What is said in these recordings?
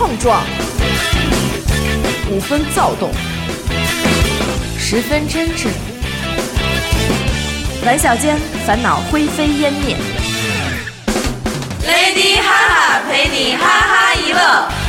碰撞，五分躁动，十分真挚。玩笑间，烦恼灰飞烟灭。Lady 哈哈陪你哈哈一乐。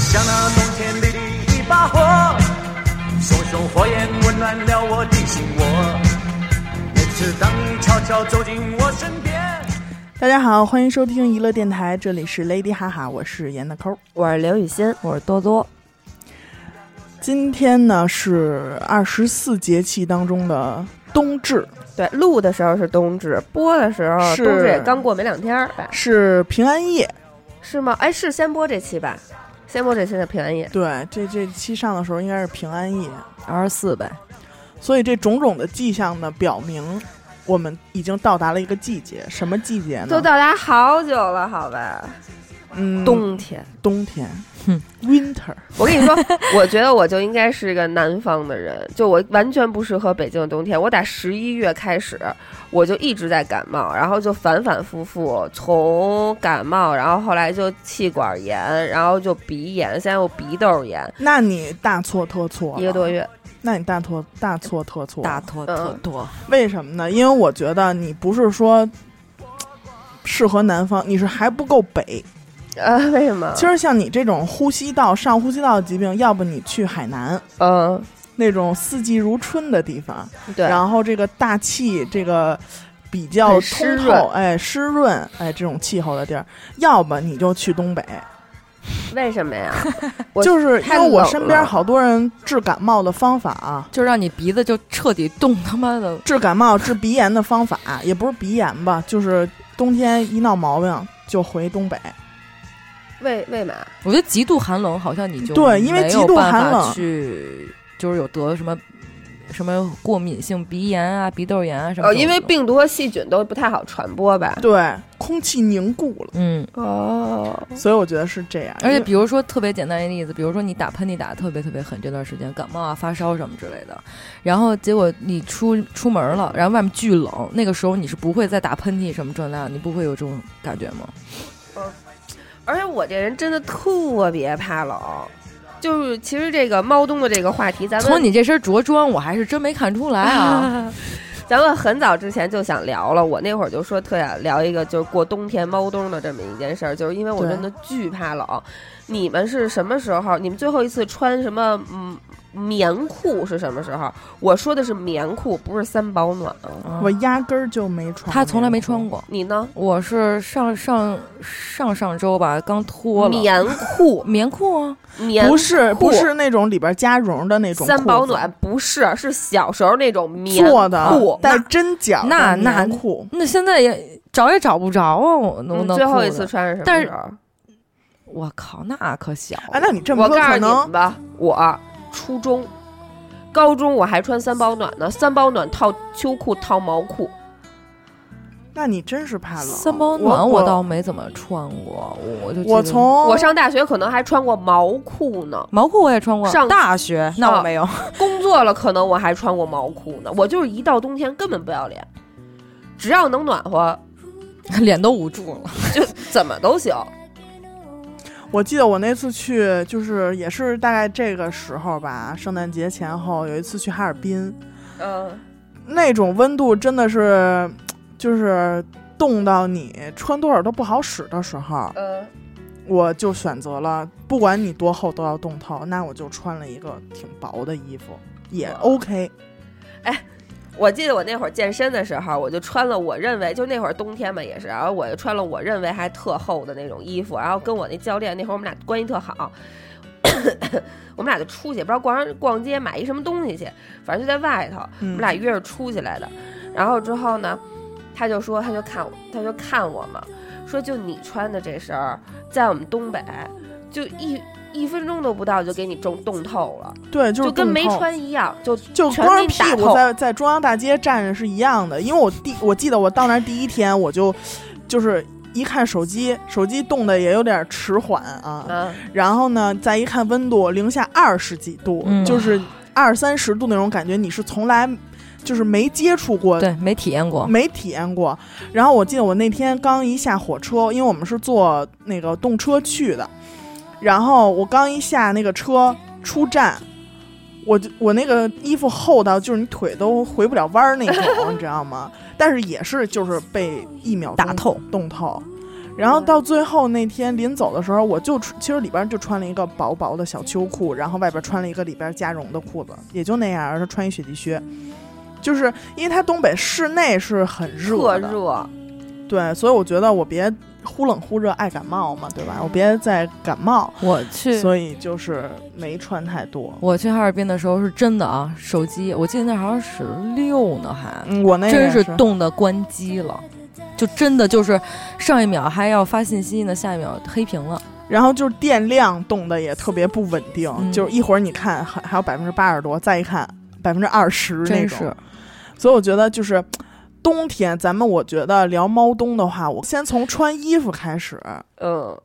像那冬天里的一把火，熊熊火焰温暖了我的心窝。每次当你悄悄走进我身边，大家好，欢迎收听娱乐电台，这里是 Lady 哈哈，我是严大抠。我是刘雨欣，我是多多。今天呢是二十四节气当中的冬至，对，录的时候是冬至，播的时候是冬至也刚过没两天儿吧？是平安夜。是吗？哎，是先播这期吧？先播这期的平安夜。对，这这期上的时候应该是平安夜，二十四呗，所以这种种的迹象呢，表明我们已经到达了一个季节。什么季节呢？都到达好久了，好吧？嗯，冬天。冬天哼，winter。我跟你说，我觉得我就应该是一个南方的人，就我完全不适合北京的冬天。我打十一月开始，我就一直在感冒，然后就反反复复，从感冒，然后后来就气管炎，然后就鼻炎，现在又鼻窦炎，那你大错特错一个多月。那你大错大错特错，大错特错。为什么呢？因为我觉得你不是说适合南方，你是还不够北。呃，为什么？其实像你这种呼吸道上呼吸道的疾病，要不你去海南嗯，那种四季如春的地方，对，然后这个大气这个比较湿通润透，哎，湿润，哎，这种气候的地儿，要不你就去东北。为什么呀？就是因为我身边好多人治感冒的方法啊，就让你鼻子就彻底冻他妈的。治感冒、治鼻炎的方法，也不是鼻炎吧，就是冬天一闹毛病就回东北。为为嘛？我觉得极度寒冷好像你就对因为没有极度办法寒冷去就是有得什么什么过敏性鼻炎啊、鼻窦炎啊什么哦，因为病毒和细菌都不太好传播吧？对，空气凝固了，嗯，哦，所以我觉得是这样。而且比如说特别简单一例子，比如说你打喷嚏打的特别特别狠，这段时间感冒啊、发烧什么之类的，然后结果你出出门了，然后外面巨冷，那个时候你是不会再打喷嚏什么这那，你不会有这种感觉吗？而且我这人真的特别怕冷，就是其实这个猫冬的这个话题，咱们从你这身着装，我还是真没看出来啊。咱们很早之前就想聊了，我那会儿就说特想聊一个就是过冬天猫冬的这么一件事儿，就是因为我真的巨怕冷。你们是什么时候？你们最后一次穿什么嗯棉裤是什么时候？我说的是棉裤，不是三保暖啊。我压根儿就没穿，他从来没穿。过，你呢？我是上上上上周吧，刚脱了棉裤，棉裤啊，棉不是不是那种里边加绒的那种三保暖，不是是小时候那种棉做的裤。带针脚那那棉裤，那现在也找也找不着啊，我能不能嗯最后一次穿是什么但是时候？我靠，那可小了。哎，那你这么我告诉你说可能们吧，我初中、高中我还穿三保暖呢，三保暖套秋裤套毛裤。那你真是怕冷。三保暖我我倒没怎么穿过，我就我从我上大学可能还穿过毛裤呢，毛裤我也穿过，上大学那我没有。工作了可能我还穿过毛裤呢。我就是一到冬天根本不要脸，只要能暖和 脸都捂住了。就怎么都行。我记得我那次去，就是也是大概这个时候吧，圣诞节前后有一次去哈尔滨，嗯，那种温度真的是，就是冻到你穿多少都不好使的时候，呃，我就选择了，不管你多厚都要冻透，那我就穿了一个挺薄的衣服，也 OK。我记得我那会儿健身的时候，我就穿了我认为就那会儿冬天嘛也是，然后我就穿了我认为还特厚的那种衣服，然后跟我那教练那会儿我们俩关系特好，我们俩就出去，不知道逛逛街买一什么东西去，反正就在外头，我嗯们俩约着出去来的。然后之后呢，他就说他就看我他就看我嘛，说就你穿的这身儿，在我们东北就一一分钟都不到就给你冻冻透了，对，就是就跟没穿一样，就就光着屁股在在中央大街站着是一样的，因为我第我记得我到那儿第一天我就就是一看手机，手机冻的也有点迟缓啊，嗯，然后呢再一看温度零下二十几度，嗯就是二三十度那种感觉，你是从来就是没接触过。对，没体验过。没体验过，然后我记得我那天刚一下火车，因为我们是坐那个动车去的，然后我刚一下那个车出站，我就我那个衣服厚到就是你腿都回不了弯儿那种，你知道吗？但是也是就是被一秒钟打透冻透。然后到最后那天临走的时候，我就其实里边就穿了一个薄薄的小秋裤，然后外边穿了一个里边加绒的裤子，也就那样，然后穿一雪地靴。就是因为它东北室内是很热的，特热，对，所以我觉得我别忽冷忽热，爱感冒嘛，对吧？我别再感冒，我去，所以就是没穿太多。我去哈尔滨的时候是真的啊，手机我记得那好像十六呢，还嗯，我那真是冻得关机了，就真的就是上一秒还要发信息呢，下一秒黑屏了。然后就是电量冻得也特别不稳定，嗯就是一会儿你看还还有百分之八十多，再一看百分之二十那种。所以我觉得就是冬天，咱们我觉得聊猫冬的话，我先从穿衣服开始。嗯，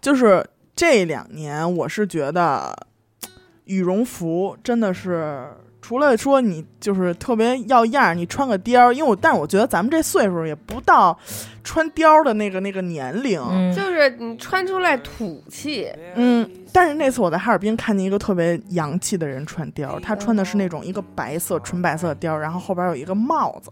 就是这两年，我是觉得 羽绒服真的是。除了说你就是特别要样儿，你穿个貂儿，因为我，但是我觉得咱们这岁数也不到穿貂儿的那个那个年龄，嗯，就是你穿出来土气，嗯，但是那次我在哈尔滨看见一个特别洋气的人穿貂儿，他穿的是那种一个白色纯白色的貂儿，然后后边有一个帽子，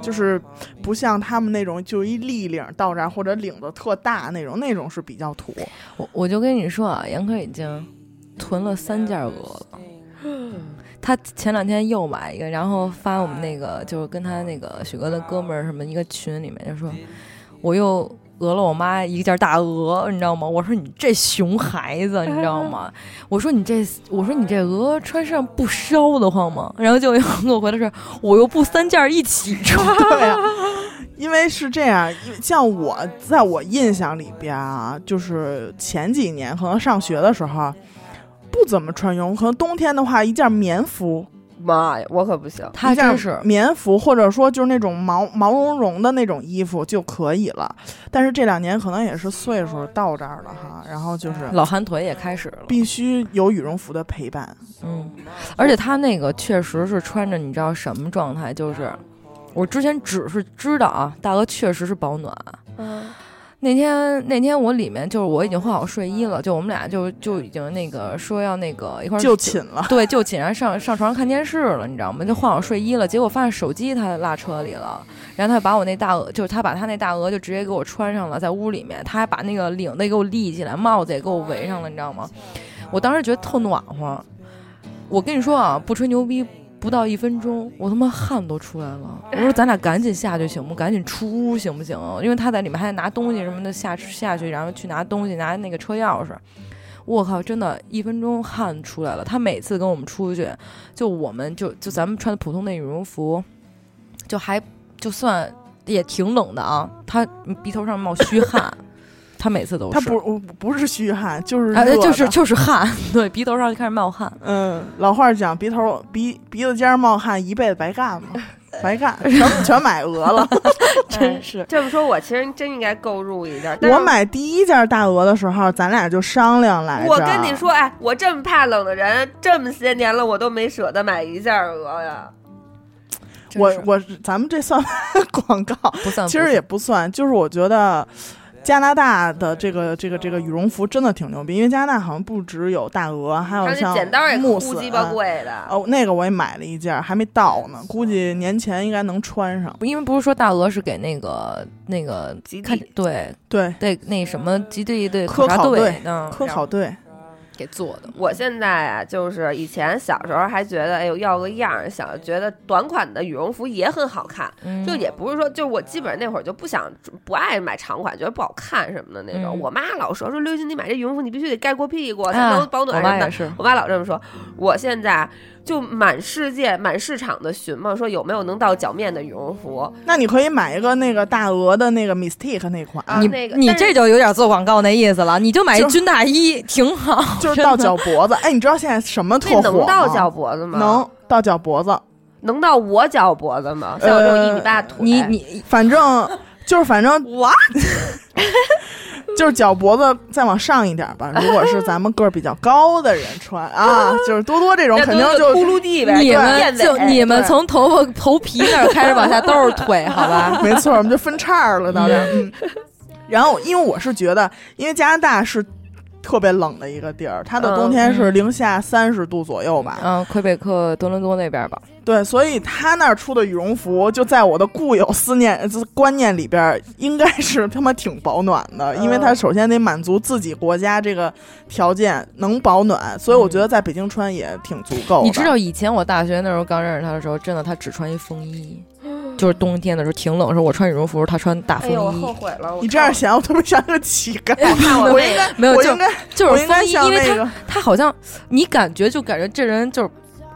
就是不像他们那种就一立领到这儿或者领子特大那种，那种是比较土。我我就跟你说啊，杨科已经囤了三件鹅了。他前两天又买一个，然后发我们那个就是跟他那个许哥的哥们儿什么一个群里面就说，我又讹了我妈一件大鹅，你知道吗？我说你这熊孩子，你知道吗？我说你这我说你这鹅穿上不烧得慌吗？然后就又给我回的是，我又不三件一起穿。对呀、因为是这样，因为像我在我印象里边啊，就是前几年可能上学的时候不怎么穿羽绒服，可能冬天的话一件棉服，妈呀，我可不行。他真是棉服，或者说就是那种毛毛茸茸的那种衣服就可以了。但是这两年可能也是岁数到这儿了哈，然后就是老寒腿也开始了。必须有羽绒服的陪伴。嗯，而且他那个确实是穿着，你知道什么状态？就是我之前只是知道啊，大鹅确实是保暖。嗯，那天那天我里面就是我已经换好睡衣了，就我们俩就就已经那个说要那个一块儿就寝了，对，就寝，然后上上床上看电视了，你知道吗？就换好睡衣了，结果发现手机他落车里了，然后他把我那大鹅，就是他把他那大鹅就直接给我穿上了，在屋里面，他还把那个领子给我立起来，帽子也给我围上了，你知道吗？我当时觉得特暖和。我跟你说啊，不吹牛逼，不到一分钟，我他妈汗都出来了。我说咱俩赶紧下去行不？赶紧出屋行不行？因为他在里面还得拿东西什么的下下去，然后去拿东西，拿那个车钥匙。我靠，真的，一分钟汗出来了。他每次跟我们出去，就我们就就咱们穿的普通那羽绒服，就还就算也挺冷的啊。他鼻头上冒虚汗，他每次都是。他不不是虚汗，就是啊，就是就是汗，对，鼻头上就开始冒汗。嗯，老话讲鼻头鼻鼻子尖儿冒汗，一辈子白干嘛，白干，全全买鹅了。真是。这么说，我其实真应该购入一件。我买第一件大鹅的时候，咱俩就商量来着。我跟你，说，哎，我这么怕冷的人，这么些年了，我都没舍得买一件鹅呀。我我咱们这算 广告，不算，其实也不算，就是我觉得。加拿大的这个这个这个羽绒服真的挺牛逼，因为加拿大好像不只有大鹅，还有像剪刀也木斯呼鸡巴贵的。哦，那个我也买了一件，还没到呢，估计年前应该能穿上。因为不是说大鹅是给那个那个看基地。对对，对那什么基地队科考察队考队嗯科考队，给做的。我现在啊，就是以前小时候还觉得，哎呦要个样儿，想觉得短款的羽绒服也很好看，嗯就也不是说，就我基本上那会儿就不想不爱买长款，觉得不好看什么的那种。嗯我妈老说说刘星，你买这羽绒服你必须得盖过屁股才啊能保暖什么的。我妈老这么说。我现在就满世界满市场的寻嘛，说有没有能到脚面的羽绒服那你可以买一个那个大鹅的那个 Mistique 那款，啊？你你那个你这就有点做广告那意思了，你就买一军大衣挺好，就是到脚脖子。哎，你知道现在什么特那火吗能到脚脖子吗？能到脚脖子，能到我脚脖子吗？像我这种一米八你你反正就是反正 我 就是脚脖子再往上一点吧。如果是咱们个儿比较高的人穿啊，就是多多这种肯定就秃噜地呗，你们就你们从头发头皮那儿开始往下都是腿，好吧？没错，我们就分叉儿了，到这。嗯，然后因为我是觉得，因为加拿大是特别冷的一个地儿，它的冬天是嗯。零下三十度左右吧。嗯，魁北克、多伦多那边吧，对，所以他那儿出的羽绒服，就在我的固有思念呃观念里边儿，应该是他妈挺保暖的，因为它首先得满足自己国家这个条件能保暖，所以我觉得在北京穿也挺足够的。你知道以前我大学那时候刚认识他的时候，真的他只穿一风衣，就是冬天的时候挺冷的时候，我穿羽绒服，他穿大风哎呦，我后衣，悔了。我你这样想，我特别像个乞丐。我看我那个我应该，没有就就是风衣，因为他他好像你感觉就感觉这人就是。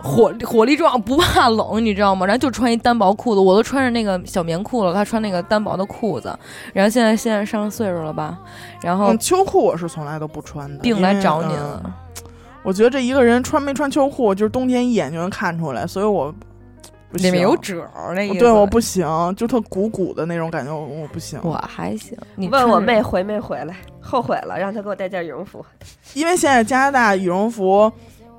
火火力壮，不怕冷，你知道吗？然后就穿一单薄裤子，我都穿着那个小棉裤了，他穿那个单薄的裤子。然后现在现在上岁数了吧，然后嗯，秋裤我是从来都不穿的，病来找你了。嗯我觉得这一个人穿没穿秋裤，就是冬天一眼就能看出来，所以我不行里面有褶儿那意思。对，我不行，就特鼓鼓的那种感觉，我我不行。我还行。你问我妹回没回来，后悔了，让她给我带件羽绒服。因为现在加拿大羽绒服，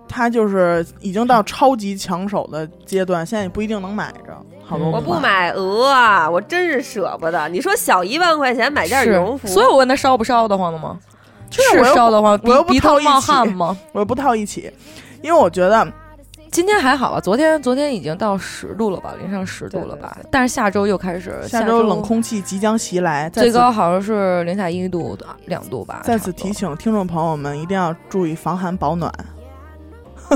它就是已经到超级抢手的阶段，现在也不一定能买着，好多嗯我不。买鹅啊，我真是舍不得。你说小一万块钱买件羽绒服，所以我问他烧不烧得慌的吗？是我烧得慌，鼻我又不鼻头冒套一起汗吗？我又不套一起，因为我觉得今天还好吧？昨天昨天已经到十度了吧？零上十度了吧？对对但是下周又开始，下周周冷空气即将袭来，最高好像是零下一度的两度吧。在此差不多提醒听众朋友们，一定要注意防寒保暖。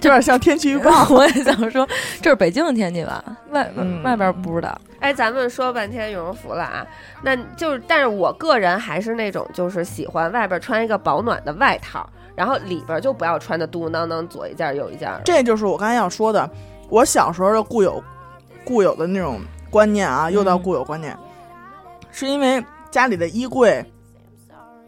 有点像天气预报。我也想说，这是北京的天气吧？外嗯外边不知道。哎，咱们说半天羽绒服了啊，那就是，但是我个人还是那种，就是喜欢外边穿一个保暖的外套，然后里边就不要穿的嘟嘟囔囔，左一件右一件的。这就是我刚才要说的，我小时候的固有固有的那种观念啊，又到嗯。固有观念，是因为家里的衣柜，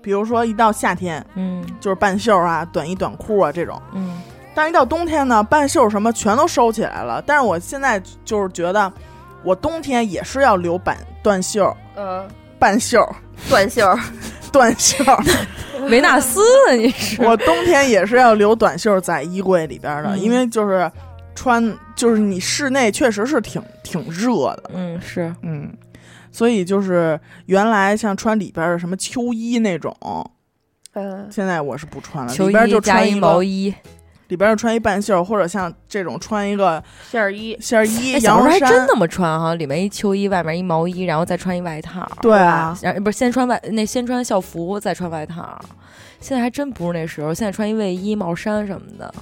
比如说一到夏天嗯。就是半袖啊、短衣短裤啊这种，嗯，但是一到冬天呢，半袖什么全都收起来了。但是我现在就是觉得，我冬天也是要留半短袖、嗯，半袖、短袖，短袖。维纳斯呢？你是 我冬天也是要留短袖在衣柜里边的，嗯因为就是穿，就是你室内确实是挺挺热的，嗯是嗯，所以就是原来像穿里边的什么秋衣那种，嗯，现在我是不穿了，里边就穿一穿毛衣。里边就穿一半袖，或者像这种穿一个线儿衣，线儿衣、哎，小时候羊绒衫，还真那么穿哈，里面一秋衣，外面一毛衣，然后再穿一外套。对啊，然后不是先穿外那先穿校服，再穿外套。现在还真不是那时候，现在穿一卫衣、帽衫什么的。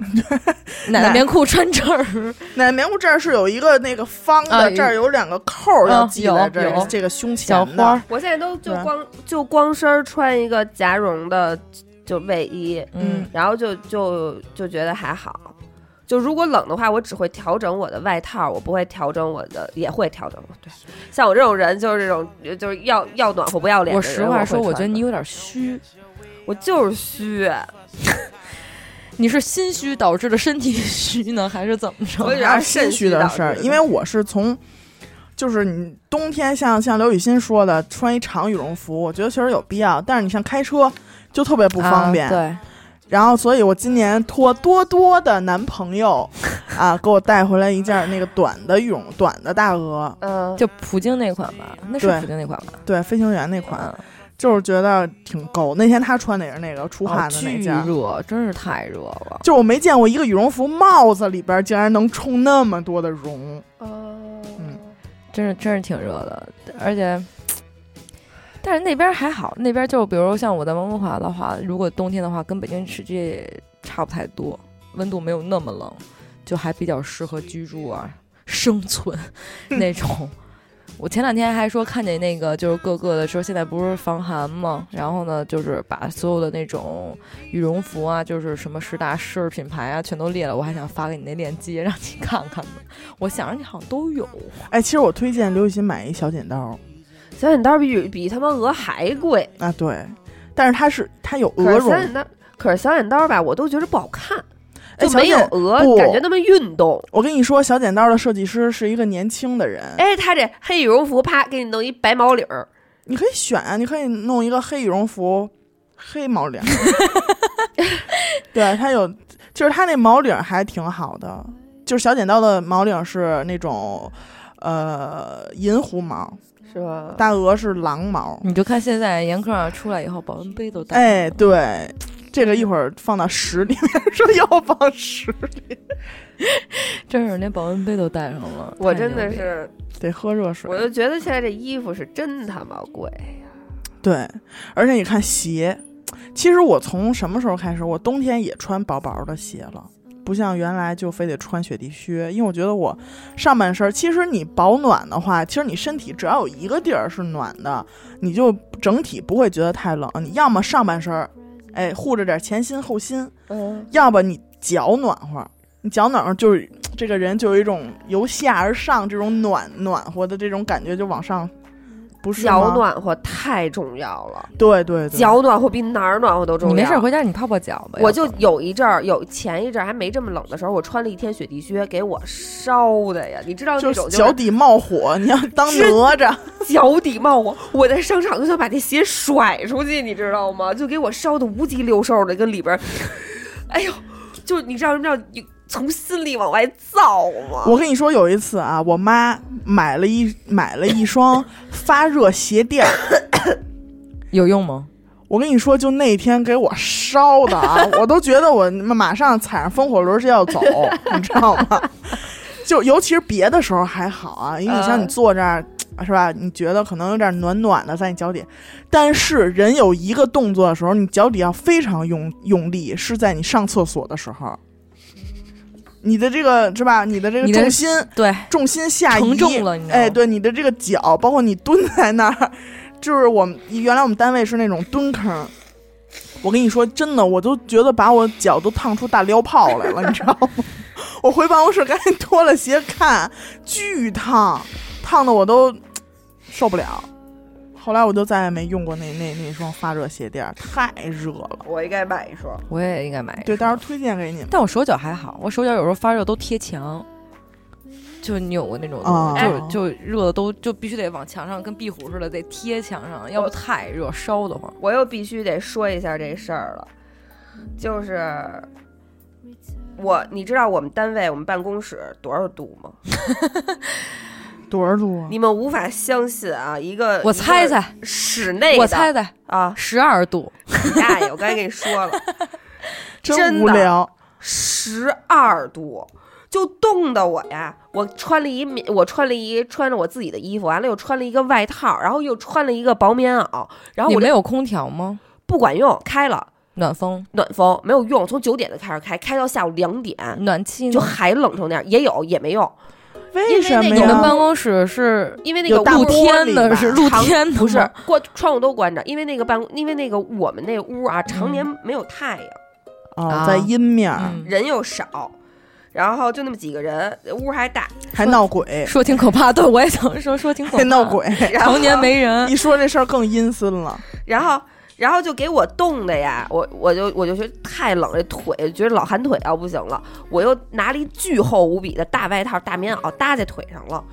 奶奶棉裤穿这儿，奶奶棉裤这儿是有一个那个方的，啊这儿有两个扣儿要嗯系在这这个胸前的花儿。我现在都就光就光身儿穿一个夹绒的就卫衣，嗯，然后就就就觉得还好。就如果冷的话，我只会调整我的外套，我不会调整我的，也会调整。对，像我这种人，就是这种，就是要要暖和不要脸我。实话说，我觉得你有点虚，我就是虚，你是心虚导致的身体虚呢，还是怎么着我？有点肾虚的事儿，因为我是从，就是你冬天像像刘雨欣说的，穿一长羽绒服，我觉得确实有必要，但是你像开车就特别不方便。啊对，然后，所以我今年托多多的男朋友 啊，给我带回来一件那个短的羽绒短的大鹅，嗯，就普京那款吧，那是对普京那款吧？对，飞行员那款，嗯，就是觉得挺够。那天他穿的也是那个出哦汗的那巨件。热，真是太热了。就我没见过一个羽绒服帽子里边竟然能充那么多的绒，哦，嗯真是真是挺热的，而且，但是那边还好，那边就比如像我在温哥华的话，如果冬天的话，跟北京实际差不太多，温度没有那么冷，就还比较适合居住啊、生存那种。我前两天还说看见那个，就是各个的说现在不是防寒嘛，然后呢，就是把所有的那种羽绒服啊，就是什么十大奢侈品牌啊，全都列了。我还想发给你那链接，让你看看呢。我想着你好像都有，哎，其实我推荐刘雨欣买一小剪刀小剪刀比比他妈鹅还贵，啊，对，但是它是它有鹅绒，是小剪刀，可是小剪刀吧，我都觉得不好看，哎，就没有，鹅不感觉那么运动。我跟你说，小剪刀的设计师是一个年轻的人，哎，他这黑羽绒服，啪给你弄一白毛领儿，你可以选啊，你可以弄一个黑羽绒服，黑毛领儿，对，它有，就是它那毛领儿还挺好的，就是小剪刀的毛领儿是那种。呃，银狐毛，是吧？大鹅是狼毛，你就看现在严科啊出来以后，保温杯都带。哎，，对，这个一会儿放到十里面，说要放十，真是连保温杯都带上了。我真的是，得喝热水我。就觉得现在这衣服是真他妈贵呀。对，而且你看鞋，其实我从什么时候开始，我冬天也穿薄薄的鞋了，不像原来就非得穿雪地靴，因为我觉得我上半身，其实你保暖的话，其实你身体只要有一个地儿是暖的，你就整体不会觉得太冷。你要么上半身，哎，护着点前心后心，嗯，要不你脚暖和，你脚暖和就是这个人就有一种由下而上这种暖暖和的这种感觉，就往上，不是？脚暖和太重要了，对对对，脚暖和比哪儿暖和都重要。你没事儿回家你泡泡脚吧。我就有一阵儿，有前一阵儿还没这么冷的时候，我穿了一天雪地靴，给我烧的呀！你知道那就种脚底冒火，你要当哪吒。脚底冒火，我在商场就想把那鞋甩出去，你知道吗？就给我烧的无鸡六兽的，跟里边儿，哎呦，就你知道什么叫有从心里往外造吗？我跟你说，有一次啊，我妈买了一买了一双发热鞋垫儿，有用吗？我跟你说，就那天给我烧的啊，我都觉得我马上踩上风火轮就要走，你知道吗？就尤其是别的时候还好啊，因为你像你嗯坐这儿。是吧？你觉得可能有点暖暖的在你脚底，但是人有一个动作的时候，你脚底要非常用用力，是在你上厕所的时候，你的这个是吧？你的这个重心对，重心下移承重了哎，对，你的这个脚，包括你蹲在那儿，就是我们原来我们单位是那种蹲坑。我跟你说，真的，我都觉得把我脚都烫出大撩泡来了，你知道吗？我回办公室赶紧脱了鞋看，巨烫，烫的我都受不了。后来我就再也没用过那那那双发热鞋垫儿，太热了。我应该买一双。我也应该买一双对，到时候推荐给你们。但我手脚还好，我手脚有时候发热都贴墙，就你有过那种哦东西，就就热的都就必须得往墙上，跟壁虎似的得贴墙上，要不太热烧得慌。我又必须得说一下这事儿了，就是我，你知道我们单位我们办公室多少度吗？多少度啊？你们无法相信啊！一个我猜，猜，室内的我猜猜，啊，十二度，你大爷！我刚才跟你说了，真无聊。十二度，就冻得我呀！我穿了一棉，我穿了一穿着我自己的衣服，完了又穿了一个外套，然后又穿了一个薄棉袄，然后我没有空调吗？不管用，开了暖风、暖风没有用，从九点就开始开，开到下午两点，暖气呢就还冷成那样，也有也没用，为什么呀？因为那个你们办公室是因为那个大露天的是露天的。不是过窗户都关着，因为那个办公，因为那个我们那屋啊，常年没有太阳，哦，啊。在阴面人又少，然后就那么几个人，屋还大，还闹鬼，说挺可怕，对我也想说说挺可怕，还闹，鬼，常年没人，一说这事儿更阴森了。然后。然后就给我冻的呀，我我就我就觉得太冷，这腿觉得老寒腿要不行了，我又拿了一巨厚无比的大外套、大棉袄搭在腿上了，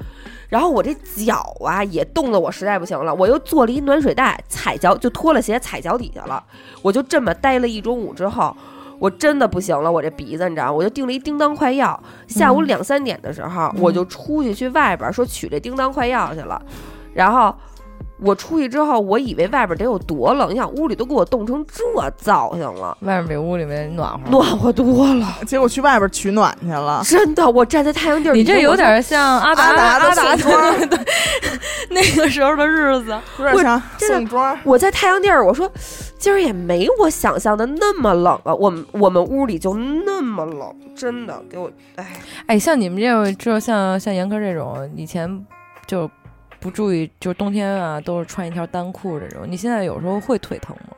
然后我这脚啊也冻得我实在不行了，我又做了一暖水袋，踩脚就脱了鞋踩脚底下了，我就这么待了一中午之后，我真的不行了，我这鼻子你知道？我就订了一叮当快药，下午嗯。两三点的时候，我就出去去外边说取这叮当快药去了，然后。我出去之后，我以为外边得有多冷，你想屋里都给我冻成这造型了，外面比屋里面暖和。暖和多了，结果去外边取暖去了，真的。我站在太阳地儿，你这有点像阿达阿达的 对对对 那个时候的日子，我有点像真的宋庄。我在太阳地儿，我说今儿也没我想象的那么冷啊，我们我们屋里就那么冷，真的给我哎，哎，像你们这种，就像像严哥这种，以前就不注意，就是冬天啊，都是穿一条单裤这种。你现在有时候会腿疼吗？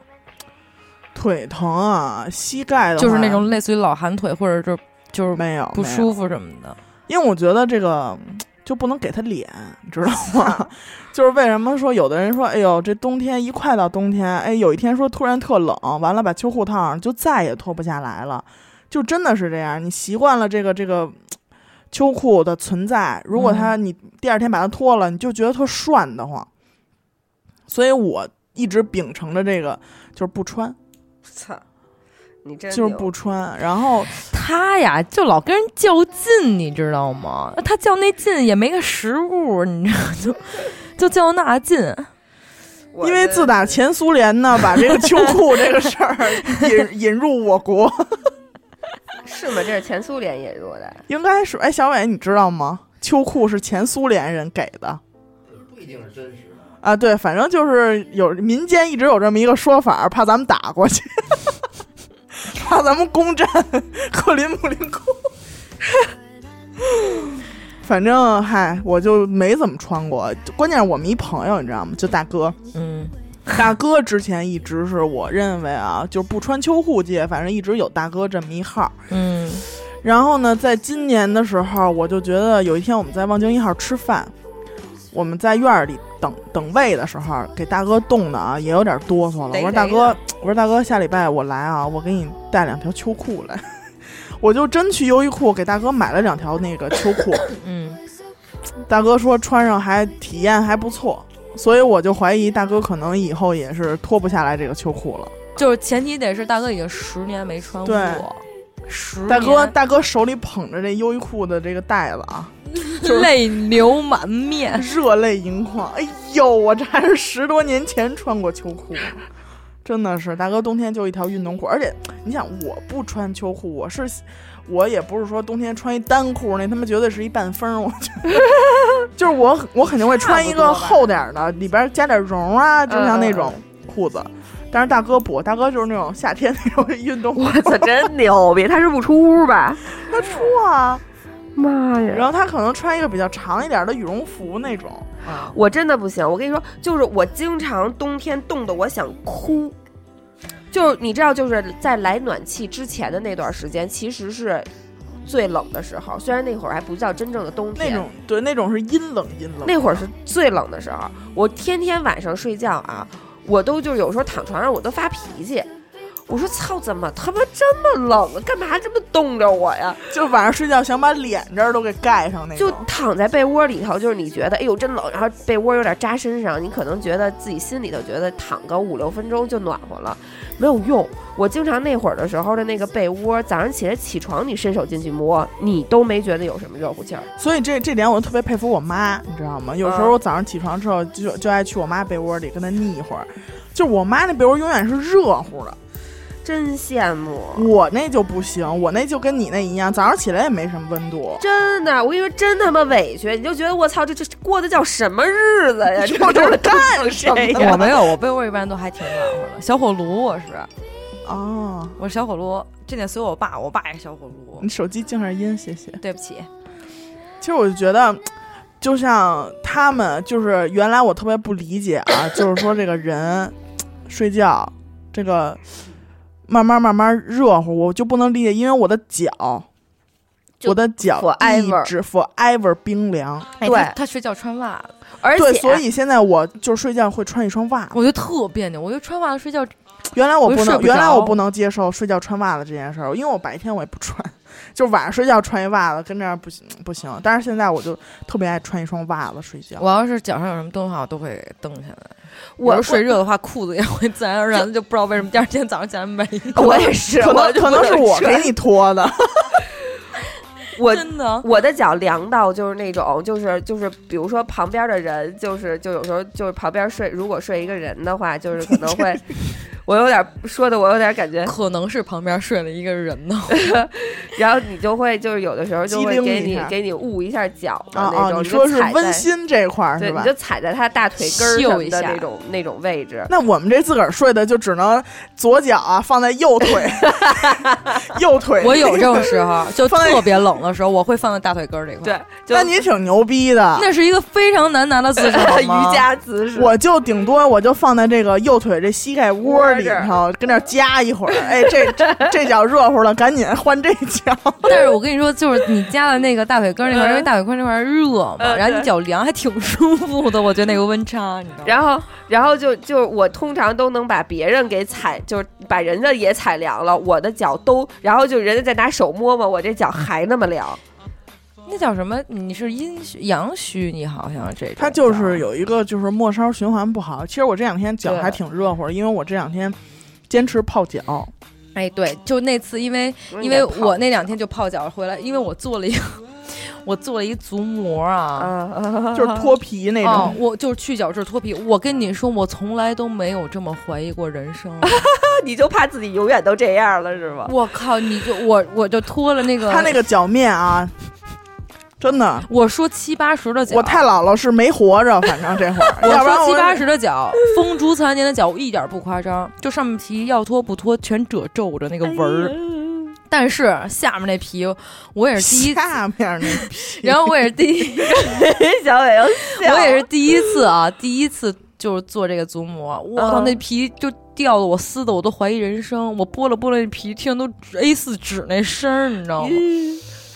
腿疼啊，膝盖就是那种类似于老寒腿，或者是就是没有不舒服，服什么的。因为我觉得这个就不能给他脸，你知道吗？就是为什么说有的人说，哎呦，这冬天一快到冬天，哎，有一天说突然特冷，完了把秋裤套上，就再也脱不下来了，就真的是这样。你习惯了这个这个秋裤的存在，如果它你第二天把它脱了，你就觉得特涮的慌。所以我一直秉承着这个，就是不穿，操，你真就是不穿。然后他呀，就老跟人较劲，你知道吗？他较那劲也没个实物，你知道，就就较那劲。因为自打前苏联呢，把这个秋裤这个事儿引 引入我国，是吗？这是前苏联引入的，应该是哎，小伟你知道吗？秋裤是前苏联人给的不一定是真实的。啊，对，反正就是有民间一直有这么一个说法，怕咱们打过去，怕咱们攻占 克林姆林宫。反正嗨，我就没怎么穿过。关键是我们一朋友，你知道吗？就大哥，嗯，大哥之前一直是我认为啊，就不穿秋裤界，反正一直有大哥这么一号。嗯然后呢，在今年的时候，我就觉得有一天我们在望京一号吃饭，我们在院儿里等等位的时候，给大哥冻的啊，也有点哆嗦了。我说大哥，我说大哥，下礼拜我来啊，我给你带两条秋裤来。我就真去优衣库给大哥买了两条那个秋裤，嗯，大哥说穿上还体验还不错，所以我就怀疑大哥可能以后也是脱不下来这个秋裤了。就是前提得是大哥已经十年没穿过，对十大哥，大哥手里捧着这优衣库的这个袋子啊，就是泪流满面。热泪盈眶。哎呦，我这还是十多年前穿过秋裤，真的是大哥冬天就一条运动裤，而且你想，我不穿秋裤，我是我也不是说冬天穿一单裤，那他妈绝对是一半风，我觉得 就是我我肯定会穿一个厚点儿的，里边加点绒啊，就像那种裤子。但是大哥不，大哥就是那种夏天那种运动裤，我操，真牛逼！他是不出屋吧？他出啊，妈呀！然后他可能穿一个比较长一点的羽绒服那种啊。我真的不行，我跟你说，就是我经常冬天冻得我想哭。就是你知道，就是在来暖气之前的那段时间，其实是最冷的时候。虽然那会儿还不叫真正的冬天，那种对，那种是阴冷阴冷。那会儿是最冷的时候。我天天晚上睡觉啊，我都就是有时候躺床上我都发脾气。我说操，怎么他妈这么冷啊？干嘛这么冻着我呀？就晚上睡觉想把脸这儿都给盖上那种就。躺在被窝里头，就是你觉得哎呦真冷，然后被窝有点扎身上，你可能觉得自己心里头觉得躺个五六分钟就暖和了，没有用。我经常那会儿的时候的那个被窝，早上起来起床你伸手进去摸，你都没觉得有什么热乎气儿。所以这这点我特别佩服我妈，你知道吗？有时候我早上起床之后就就爱去我妈被窝里跟她腻一会儿，就我妈那被窝永远是热乎的，真羡慕，我那就不行，我那就跟你那一样，早上起来也没什么温度。真的，我跟你说，真他妈委屈，你就觉得我操，这这过的叫什么日子呀？这这就是干谁呀我没有，我被窝一般都还挺暖和的。小火炉我是，哦，我是小火炉，这点随我爸，我爸也是小火炉你。手机静下音，谢谢。对不起，其实我就觉得，就像他们，就是原来我特别不理解啊，就是说这个人 睡觉，这个慢慢慢慢热乎，我就不能理解，因为我的脚，我的脚一直 forever 冰凉。对哎他他睡觉穿袜子，对，而且所以现在我就睡觉会穿一双袜子。我觉得特别扭。我觉得穿袜子睡觉，原来我不能，原来我不能接受睡觉穿袜子这件事儿，因为我白天我也不穿，就晚上睡觉穿一袜子跟这儿不行不行。但是现在我就特别爱穿一双袜子睡觉。我要是脚上有什么东西的话，我都会蹬下来。我要睡热的话，裤子也会自 然而然的就不知道为什么第二天早上起来没 我我也是，可能我可能是我给你脱的，我真的。我的脚凉到就是那种，就是就是，比如说旁边的人，就是就有时候就是旁边睡，如果睡一个人的话，就是可能会，我有点说的，我有点感觉，可能是旁边睡了一个人呢。然后你就会就是有的时候就会给你给你捂一下脚嘛啊啊！那种，你说是温馨这块儿对，是吧你就？踩在他大腿根儿的那种那种位置。那我们这自个儿睡的就只能左脚啊放在右腿，右腿。我有这种时候，就特别冷的时候，我会放在大腿根儿这块。对，，就那你挺牛逼的。那是一个非常难拿的姿势，瑜伽姿势。我就顶多我就放在这个右腿这膝盖窝里头，跟那儿夹一会儿。哎，这这这脚热乎了，赶紧换这脚。但是我跟你说，就是你夹的那个大腿根儿那块儿，嗯因为大腿根儿那块儿热嘛，嗯然后你脚凉，还挺舒服的。我觉得那个温差，你知道吗？然后，然后就就我通常都能把别人给踩，就是把人家也踩凉了，我的脚都，然后就人家再拿手摸摸我这脚还那么凉。那叫什么？你是阴虚阳虚？你好像这种它就是有一个就是末梢循环不好。其实我这两天脚还挺热乎的，因为我这两天坚持泡脚。哎，对，就那次，因为嗯因为我那两天就泡脚回来，因为我做了一个，我做了一足膜啊。啊，就是脱皮那哦种，，我就是去角质脱皮。我跟你说，我从来都没有这么怀疑过人生。你就怕自己永远都这样了是吗？我靠，你就我我就脱了那个，他那个脚面啊，真的，我说七八十的脚，我太姥姥是没活着，反正这会儿，我说七八十的脚，风烛残年的脚，我一点不夸张，就上面皮要脱不脱，全褶皱着那个纹儿。但是下面那皮，我也是第一，下面那皮，然后我也是第一，小伟又笑，我也是第一次啊，第一次就是做这个足膜，我操，嗯。那皮就掉的，我撕的我都怀疑人生。我剥了剥了那皮，听都 A 四纸那声儿，你知道吗？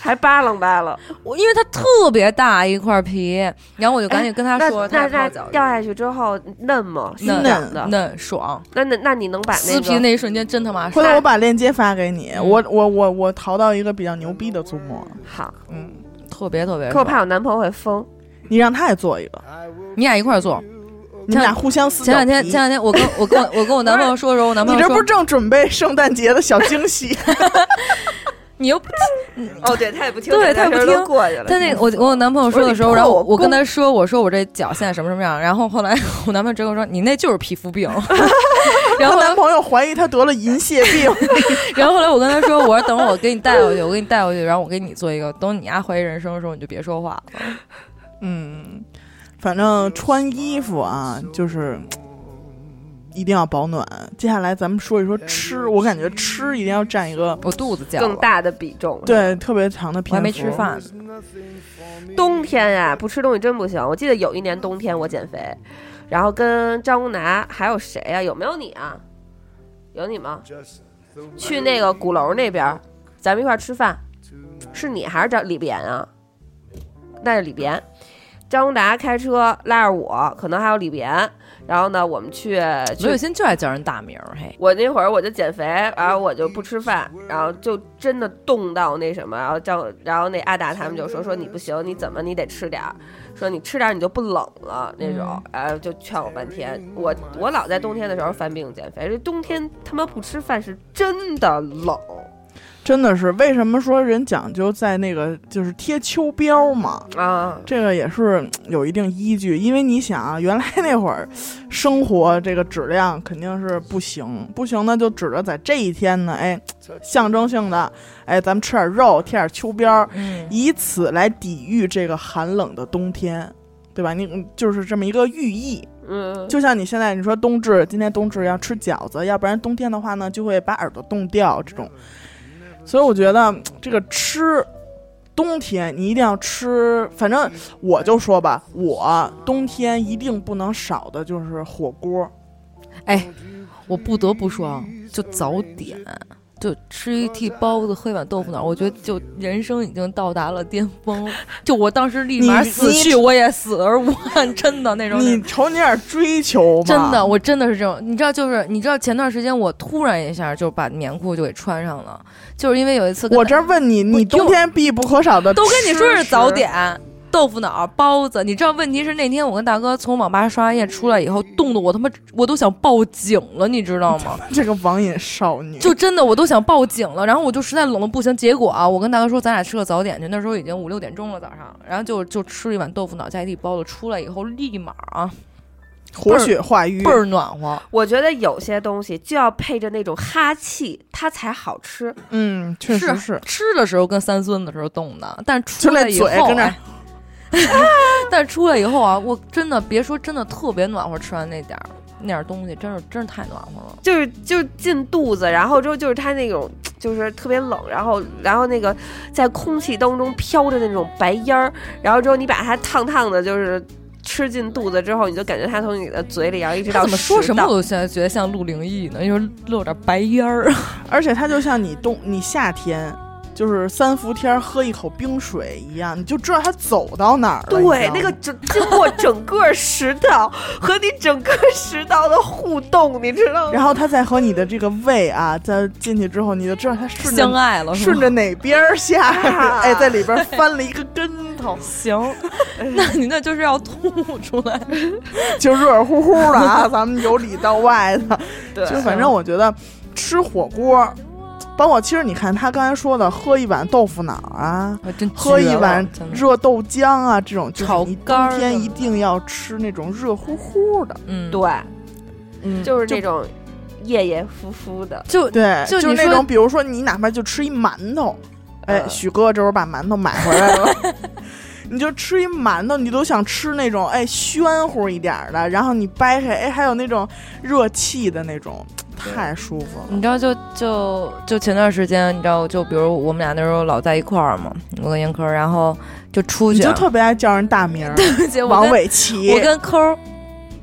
还扒拉扒拉。我因为它特别大一块皮，然后我就赶紧跟他那说，那那掉下去之后嫩吗？新嫩的。嫩爽，那那那你能把那撕皮那一瞬间真他妈回爽。头我把链接发给你。嗯我我我我淘到一个比较牛逼的足膜，好？嗯，特别特别可我。怕我男朋友会疯。你让他也做一个，你俩一块做。你们俩互相撕前两天，前两天我跟我跟我我跟我男朋友说的时候，我男朋友说你这不是正准备圣诞节的小惊喜？你又不听哦，对他也不听，对他也不听过去了。他那个我跟我男朋友说的时候，然后我跟他说，我说我这脚现在什么什么样，然后后来我男朋友直跟我说，你那就是皮肤病。然后男朋友怀疑他得了银屑病，然后后来我跟他说，我说等会我给你带回去，我给你带回去，然后我给你做一个，等你丫怀疑人生的时候，你就别说话了。嗯，反正穿衣服啊，就是一定要保暖。接下来咱们说一说吃，我感觉吃一定要占一个我肚子叫更，大的比重。，对特别长的篇幅。我还没吃饭呢。冬天呀、不吃东西真不行。我记得有一年冬天我减肥，然后跟张宏达还有谁呀、有没有你啊？有你吗？去那个鼓楼那边儿，咱们一块儿吃饭，是你还是张李别啊？那是李别。张宏达开车拉着我，可能还有李别。然后呢，我们去去罗有心就爱叫人大名儿，嘿，我那会儿我就减肥，然后我就不吃饭，然后就真的冻到那什么，然后叫，然后那阿达他们就说说你不行，你怎么你得吃点儿，说你吃点儿你就不冷了那种，然后就劝我半天。我我老在冬天的时候犯病减肥，这冬天他妈不吃饭是真的冷。真的是为什么说人讲究在那个就是贴秋膘嘛？啊，这个也是嗯有一定依据，因为你想啊，原来那会儿生活这个质量肯定是不行，不行呢就指着在这一天呢，哎，象征性的，哎，咱们吃点肉，贴点秋膘以此来抵御这个寒冷的冬天，对吧？你嗯就是这么一个寓意。嗯，就像你现在你说冬至，今天冬至要吃饺子，要不然冬天的话呢就会把耳朵冻掉这种。所以我觉得这个吃，冬天你一定要吃，反正我就说吧，我冬天一定不能少的就是火锅。哎，我不得不说啊，就早点。就吃一屉包子，喝一碗豆腐脑，我觉得就人生已经到达了巅峰。就我当时立马死去，我也死而无憾，真的那种。你瞅你点追求吧，真的，我真的是这种，你知道，就是你知道前段时间我突然一下就把棉裤就给穿上了，就是因为有一次我这儿问你，你冬天必不可少的都跟你说是早点。点。豆腐脑、包子，你知道问题是那天我跟大哥从网吧刷完夜出来以后，冻得我他妈我都想报警了，你知道吗？这个网瘾少女，就真的我都想报警了，然后我就实在冷的不行，结果啊，我跟大哥说咱俩吃个早点去，那时候已经五六点钟了早上，然后就就吃了一碗豆腐脑加一屉包子，出来以后立马啊，活血化瘀倍，儿暖和。我觉得有些东西就要配着那种哈气，它才好吃。嗯，确实是。吃的时候跟三孙子时候冻的，但出来以后，嘴跟那儿哎 但出来以后啊，我真的别说真的特别暖和，吃完那点儿那点儿东西，真是真是太暖和了。就是就是进肚子，然后之后就是它那种就是特别冷，然后然后那个在空气当中飘着那种白烟儿，然后之后你把它烫烫的，就是吃进肚子之后，你就感觉它从你的嘴里，然后一直到怎么说什么我都现在觉得像陆灵异呢，就是露点白烟儿。而且它就像你冬你夏天。就是三伏天喝一口冰水一样，你就知道它走到哪儿了。对那个整经过整个食道和你整个食道的互动，你知道吗？然后它再和你的这个胃啊，再进去之后，你就知道它顺相着爱了，顺着哪边儿下，啊哎，在里边翻了一个跟头，行，那你那就是要吐出来。就热热乎乎的啊，咱们由里到外的。对就反正我觉得吃火锅，包括其实你看他刚才说的，喝一碗豆腐脑啊，喝一碗热豆浆啊，这种就是炒你冬天一定要吃那种热乎乎的，嗯，对，嗯，就是这种夜夜夫夫的。就对，就你说就是那种，比如说你哪怕就吃一馒头，哎，嗯许哥这会儿把馒头买回来了。你就吃一馒头，你都想吃那种哎暄乎一点儿的，然后你掰开，哎，还有那种热气的那种，太舒服了。你知道就就就前段时间，你知道就比如我们俩那时候老在一块儿嘛，我跟严科，然后就出去，你就特别爱叫人大名 王跟伟奇，我跟抠儿，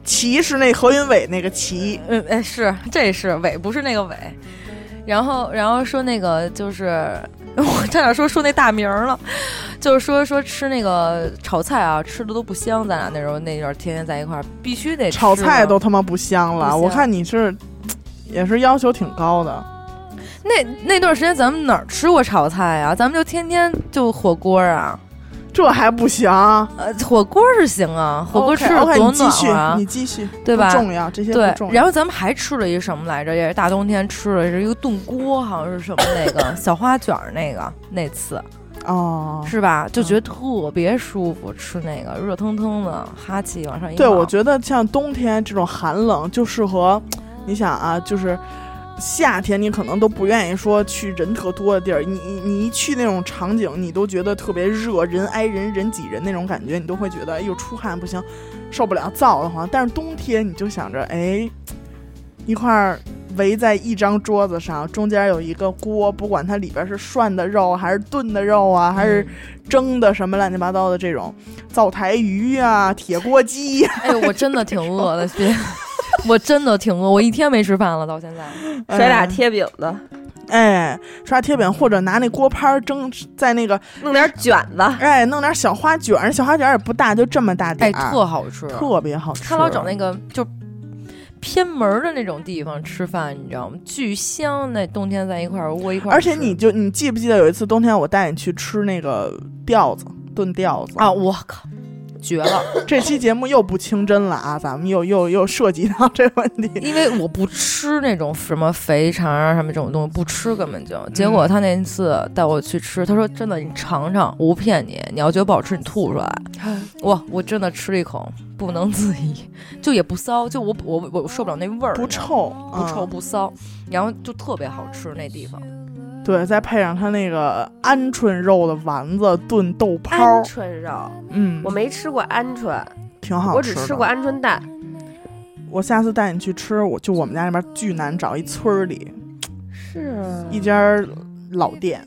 齐是那何云伟那个齐，嗯，哎，是，这是伟，不是那个伟。然后，然后说那个就是，我差点说说那大名儿了，就是说说吃那个炒菜啊，吃的都不香。咱俩那时候那阵儿天天在一块儿，必须得吃炒菜都他妈不香了。香我看你是也是要求挺高的，那那段时间咱们哪儿吃过炒菜啊？咱们就天天就火锅啊，这还不行。呃，火锅是行啊，火锅吃着 OK，多你继续暖和啊，你继续，对吧重要，这些对。然后咱们还吃了一什么来着？也是大冬天吃了是一个炖锅，好像是什么那个 小花卷儿那个那次哦，是吧？就觉得特别舒服，吃那个热腾腾的，哈气往上一对，我觉得像冬天这种寒冷就适合，你想啊，就是夏天你可能都不愿意说去人特多的地儿，你你你一去那种场景，你都觉得特别热，人挨人，人挤人那种感觉，你都会觉得哎呦出汗不行，受不了，燥得慌。但是冬天你就想着哎，一块儿。围在一张桌子上，中间有一个锅，不管它里边是涮的肉还是炖的肉啊，还是蒸的什么乱七八糟的这种灶台鱼啊、铁锅鸡呀、哎呦，我真的挺饿的，别，我真的挺饿，我一天没吃饭了，到现在。甩俩贴饼子，哎，刷贴饼或者拿那锅拍儿蒸在那个，弄点卷子，哎，弄点小花卷儿，小花卷儿也不大，就这么大哎，点儿，特好吃。特别好吃。他老找那个就偏门儿的那种地方吃饭，你知道吗？巨香，那冬天在一块儿窝一块儿。而且你就你记不记得有一次冬天我带你去吃那个吊子炖吊子啊，？我靠，绝了！这期节目又不清真了啊，咱们又又又涉及到这问题。因为我不吃那种什么肥肠啊什么这种东西，不吃根本就。结果他那次带我去吃，他说真的，你尝尝，我不骗你，你要觉得不好吃，你吐出来。哇，我真的吃了一口，不能自已，就也不骚，就我我我受不了那味儿，不臭，不臭嗯不骚，然后就特别好吃那地方。对，再配上它那个鹌鹑肉的丸子炖豆泡儿鹌，鹑肉，嗯我，没吃过鹌鹑，挺好我吃我。只吃过鹌鹑蛋。我下次带你去吃，我就我们家那边巨难找一村儿里是一家老店，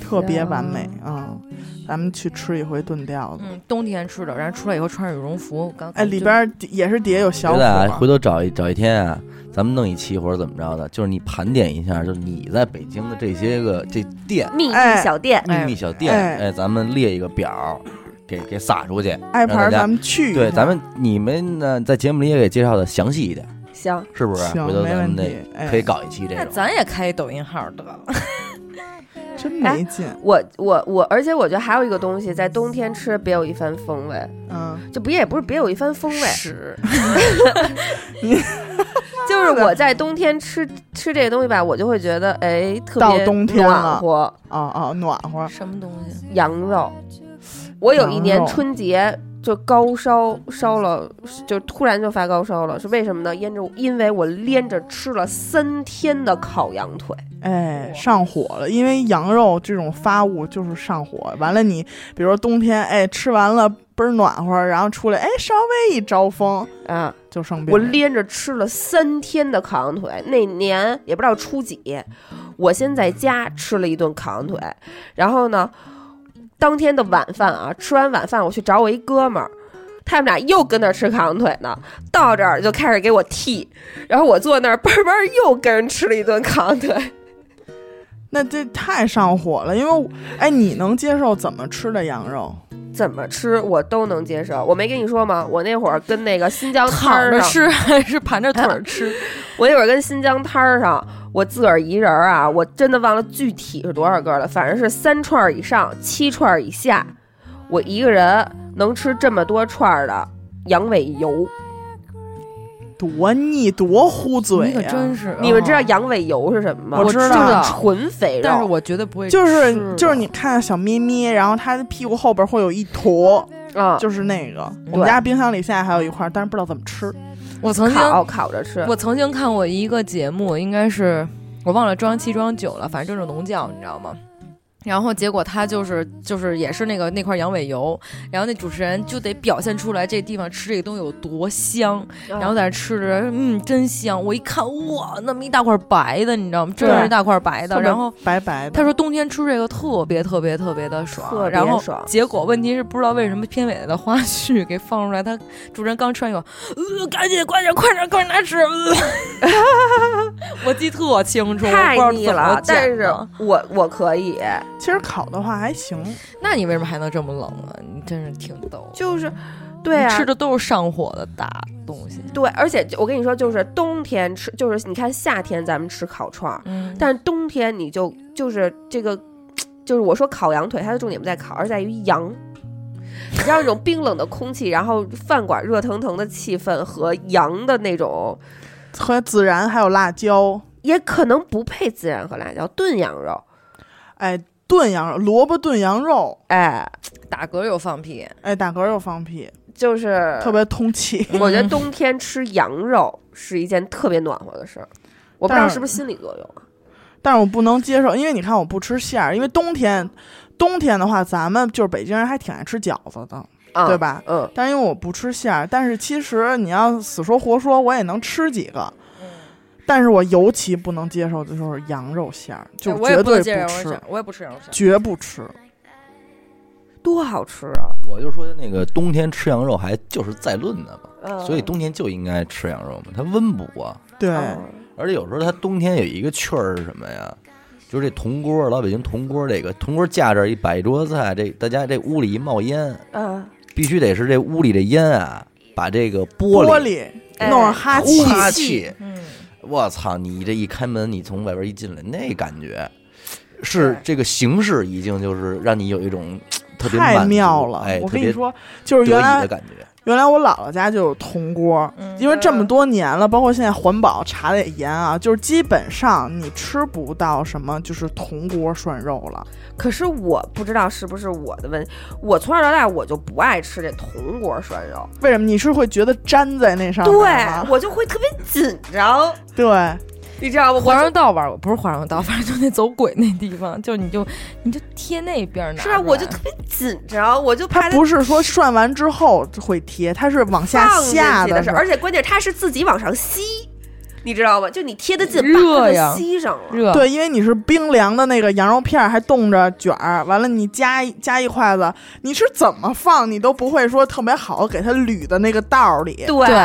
特别完美嗯，咱们去吃一回炖吊子。嗯，冬天吃的，然后出来以后穿着羽绒服，刚哎，里边也是底下有小火啊，回，头找一找一天啊，咱们弄一期或者怎么着的，就是你盘点一下，就是你在北京的这些个这店秘密哎小店，秘密小店，哎哎，咱们列一个表，给给撒出去。挨盘咱们去对，咱们你们呢在节目里也给介绍的详细一点，行，是不是？回头咱们得哎可以搞一期这那种。咱也开一抖音号得了。真没劲，我我我，而且我觉得还有一个东西，在冬天吃别有一番风味，嗯，就不也不是别有一番风味，是，就是我在冬天吃吃这个东西吧，我就会觉得哎特别到冬天了暖和，哦哦，暖和，什么东西？羊肉。我有一年春节就高烧烧了，就突然就发高烧了，是为什么呢？因着因为我连着吃了三天的烤羊腿，哎，上火了，因为羊肉这种发物就是上火。完了你，比如说冬天，哎，吃完了倍儿暖和，然后出来，哎，稍微一招风啊，就生病我。连着吃了三天的烤羊腿，那年也不知道初几，我先在家吃了一顿烤羊腿，然后呢，当天的晚饭啊，吃完晚饭我去找我一哥们儿。他们俩又跟那儿吃烤羊腿呢，到这儿就开始给我剃，然后我坐那儿 嘣嘣又跟人吃了一顿烤羊腿。那这太上火了，因为哎，你能接受怎么吃的羊肉？怎么吃我都能接受。我没跟你说吗？我那会儿跟那个新疆摊儿吃 还是盘着腿儿 吃？我那会儿跟新疆摊儿上，我自个儿一人儿啊，我真的忘了具体是多少个了，反正是三串儿以上，七串儿以下，我一个人能吃这么多串儿的羊尾油。多腻，多糊嘴你真是，你们知道哦羊尾油是什么吗？我知道就是纯肥肉。但是我绝对不会吃就是就是你看小咩咩，然后它的屁股后边会有一坨，啊，就是那个。我们家冰箱里现在还有一块，但是不知道怎么吃。我曾经烤烤着吃。我曾经看过一个节目，应该是我忘了装七装九了，反正就是农教，你知道吗？然后结果他就是就是也是那个那块羊尾油，然后那主持人就得表现出来这地方吃这个东西有多香，然后在那吃着，嗯，真香。我一看，哇，那么一大块白的，你知道吗？真是一大块白的。然后白白的，他说冬天吃这个特别特别特别的爽，特别然后爽结果问题是不知道为什么片尾的花絮给放出来，他主持人刚吃完以后，呃，赶紧快点快点快点拿吃，呃、我记特清楚，太腻了，但是我我可以，其实烤的话还行。那你为什么还能这么冷啊？你真是挺逗。就是，对啊，吃的都是上火的大东西。对，而且我跟你说，就是冬天吃，就是你看夏天咱们吃烤串儿，嗯，但是冬天你就就是这个，就是我说烤羊腿，它的重点不在烤，而在于羊。你知道那种冰冷的空气，然后饭馆热腾腾的气氛和羊的那种，和孜然还有辣椒，也可能不配孜然和辣椒炖羊肉。哎，炖羊肉，萝卜炖羊肉，哎，打嗝又放屁，哎，打嗝又放屁，就是特别通气。我觉得冬天吃羊肉是一件特别暖和的事儿。我不知道是是不是心理作用啊？但是我不能接受，因为你看我不吃馅儿，因为冬天，冬天的话，咱们就是北京人还挺爱吃饺子的，啊，对吧？嗯，但是因为我不吃馅儿，但是其实你要死说活说，我也能吃几个。但是我尤其不能接受的就是羊肉馅儿，就我也绝对不接受羊肉吃馅，，我也不吃羊肉馅儿。绝不吃。多好吃啊！我就说那个冬天吃羊肉还就是在论的嘛，嗯所以冬天就应该吃羊肉嘛，它温补啊。对，嗯而且有时候它冬天有一个趣儿是什么呀？就是这铜锅，老北京铜锅这个铜锅架这儿一摆一桌子菜，这大家这屋里一冒烟，嗯，必须得是这屋里的烟啊，把这个玻玻璃哎弄上哈气，哈气，嗯，我操！你这一开门，你从外边一进来，那感觉是这个形式已经就是让你有一种特别太妙了。哎，特别我跟你说，就是得意原来的感觉。原来我姥姥家就有铜锅，嗯因为这么多年了，包括现在环保查的也严啊，就是基本上你吃不到什么就是铜锅涮肉了。可是我不知道是不是我的问题，我从小到大我就不爱吃这铜锅涮肉，为什么？你是会觉得粘在那上面对？我就会特别紧张，对，你知道吗？华容道玩过，不是华容道，反正就那走鬼那地方，就你就你就贴那边儿拿是啊？我就特别紧张，我就怕它不是说涮完之后会贴，它是往下下去的是，而且关键它是自己往上吸，你知道吗？就你贴的近，热呀把它就吸上了。热，对，因为你是冰凉的那个羊肉片儿，还冻着卷儿，完了你夹一夹一筷子，你是怎么放你都不会说特别好给它捋的那个道儿里，对对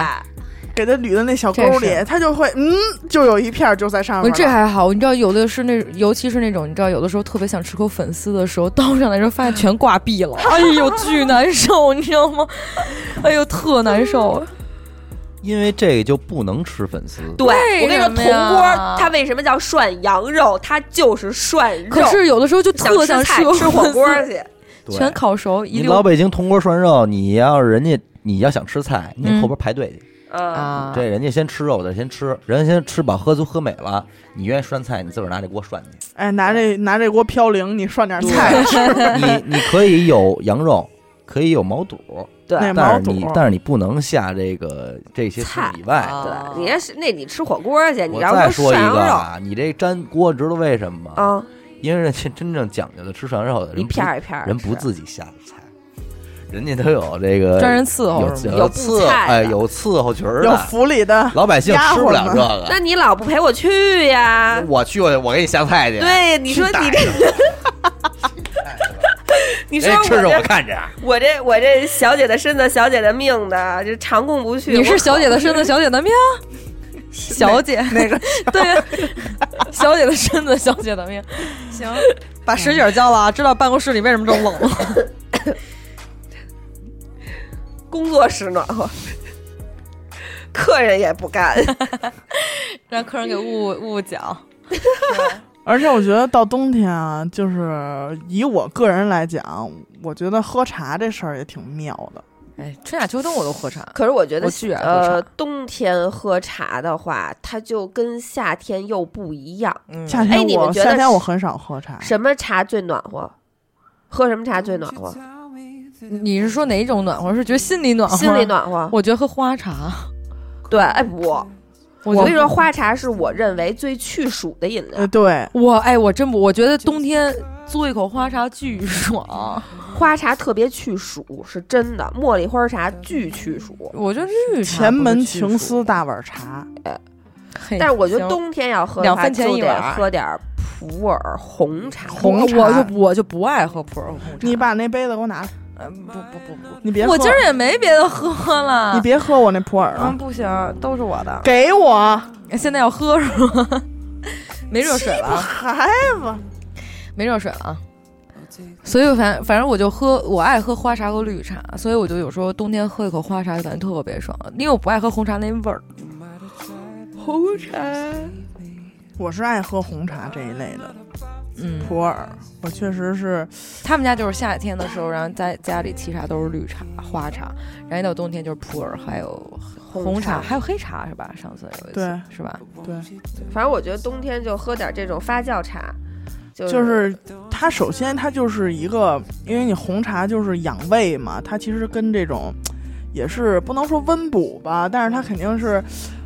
给它捋到那小沟里这是，它就会嗯，就有一片儿就在上面。这还好，你知道有的是那，尤其是那种你知道有的时候特别想吃口粉丝的时候，倒上来之后发现全挂壁了，哎呦巨难受，你知道吗？哎呦特难受。因为这个就不能吃粉丝。对，我跟你说，铜锅它为什么叫涮羊肉？它就是涮肉。可是有的时候就特想想吃吃火锅，去，全烤熟一你老北京铜锅涮肉，你要是人家你要想吃菜，你后边排队去。嗯，啊！这人家先吃肉的先吃，人家先吃饱喝足喝美了，你愿意涮菜，你自个儿拿这锅涮去。哎，拿这拿这锅飘零，你涮点菜吃。你你可以有羊肉，可以有毛肚，对但是你但是你不能下这个这些菜以外。啊对，你要是那你吃火锅去，你再说一涮羊肉个啊，你这粘锅知道为什么吗？啊，因为人家真正讲究的吃涮羊肉的人一片一片人不自己下的菜，人家都有这个专人伺候有？有伺候哎有伺候群儿有，府里的老百姓吃不了这个。那你老不陪我去呀？我去，我我给你下菜去。对，你说你这，你说吃着我看着，我这我这小姐的身子，小姐的命的，这长供不去。你是小姐的身子，小姐的命。小姐那个 对，小姐的身子，小姐的命。行，把实景交了啊！知道办公室里为什么这么冷了？工作室暖和，客人也不干。让客人给捂捂脚。而且我觉得到冬天啊，就是以我个人来讲，我觉得喝茶这事儿也挺妙的。哎，春夏秋冬我都喝茶。可是我觉得呃，冬天喝茶的话，它就跟夏天又不一样。夏天我、你们觉得夏天我很少喝茶，什么茶最暖和？喝什么茶最暖和？你是说哪一种暖和？是觉得心里暖和？心里。暖和。我觉得喝花茶。对，哎不，我我跟你说，花茶是我认为最去暑的饮料呃，。对，我哎，我真不，我觉得冬天嘬一口花茶巨爽。花茶特别去暑，是真的。茉莉花茶巨去暑，我觉得绿茶前门情思大碗茶，嘿但是我觉得冬天要喝，两分钱一碗喝点普洱红茶。红茶我就我就不爱喝普洱红茶。你把那杯子给我拿来，呃不不不不，你别喝，我今儿也没别的喝了。你别喝我那普洱了嗯，，不行，都是我的。给我现在要喝是吗？没热水了啊，孩子，没热水了啊。所以反反正我就喝，我爱喝花茶和绿茶，所以我就有时候冬天喝一口花茶就感觉特别爽，因为我不爱喝红茶那味儿。红茶，我是爱喝红茶这一类的嗯，普洱，我确实是他们家就是夏天的时候，然后在家里沏茶都是绿茶、花茶，然后一到冬天就是普洱，还有红茶，还有黑茶是吧？上次有一次对是吧？对，反正我觉得冬天就喝点这种发酵茶，就就是它首先它就是一个，因为你红茶就是养胃嘛，它其实跟这种也是不能说温补吧，但是它肯定是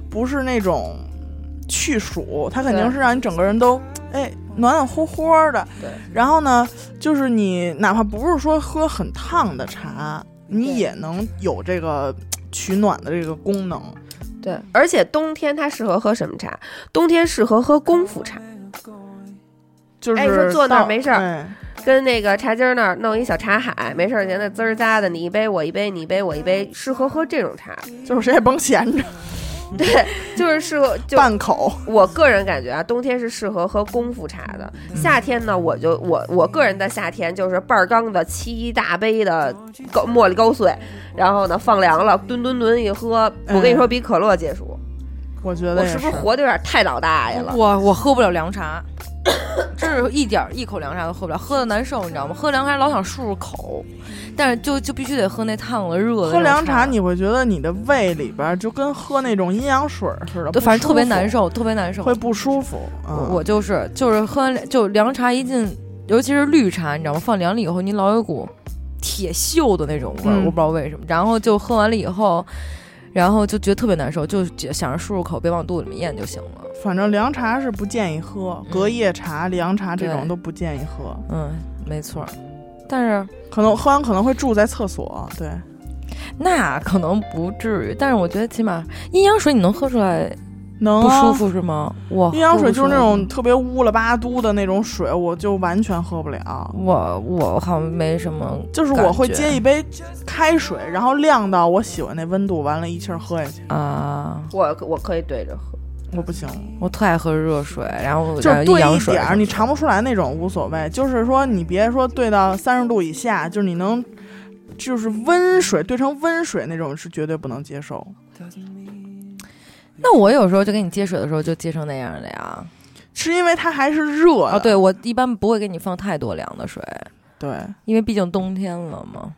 不是那种去暑，它肯定是让你整个人都哎暖暖和和的。对，然后呢，就是你哪怕不是说喝很烫的茶，你也能有这个 取暖的这个功能。对，而且冬天它适合喝什么茶？冬天适合喝功夫茶，就是哎说坐那儿没事儿哎跟那个茶几儿那儿弄一小茶海，没事儿闲的滋儿咂的，你一杯我一杯，你一杯我一杯，适合喝这种茶。就是谁也甭闲着，对，就是适合就半口。我个人感觉啊，冬天是适合喝功夫茶的。夏天呢，我就我我个人的夏天就是半儿缸的沏一大杯的高茉莉高碎，然后呢放凉了，吨吨吨一喝，我跟你说比可乐解暑。我觉得我是不是活的有点太老大爷了？我我喝不了凉茶，真是一点儿一口凉茶都喝不了，喝的难受，你知道吗？喝凉茶老想漱漱口，但是就就必须得喝那烫的热的。喝凉茶，你会觉得你的胃里边儿就跟喝那种阴阳水儿似的，对，反正特别难，受，特别难受。会不舒服。嗯，我就是就是喝完就凉茶一进，尤其是绿茶，你知道吗？放凉了以后，你老有股铁锈的那种味儿，嗯我不知道为什么。然后就喝完了以后，然后就觉得特别难受，就想着漱漱口，别往肚子里面咽就行了。反正凉茶是不建议喝，隔夜茶、凉茶这种都不建议喝，嗯，没错儿。但是可能喝完可能会住在厕所。对，那可能不至于，但是我觉得起码阴阳水你能喝出来能啊不舒。服是吗？我阴阳水就是那种特别乌了吧嘟的那种水，我就完全喝不了。我我好像没什么，就是我会接一杯开水，然后晾到我喜欢那温度，完了一气儿喝下去。啊，我我可以对着喝。我不行，我特爱喝热水，然后就是兑一点儿，你尝不出来那种无所谓。就是说，你别说兑到三十度以下，就是你能，就是温水兑成温水那种是绝对不能接受。那我有时候就给你接水的时候就接成那样的呀。是因为它还是热的。啊，对，我一般不会给你放太多凉的水，对，因为毕竟冬天了嘛。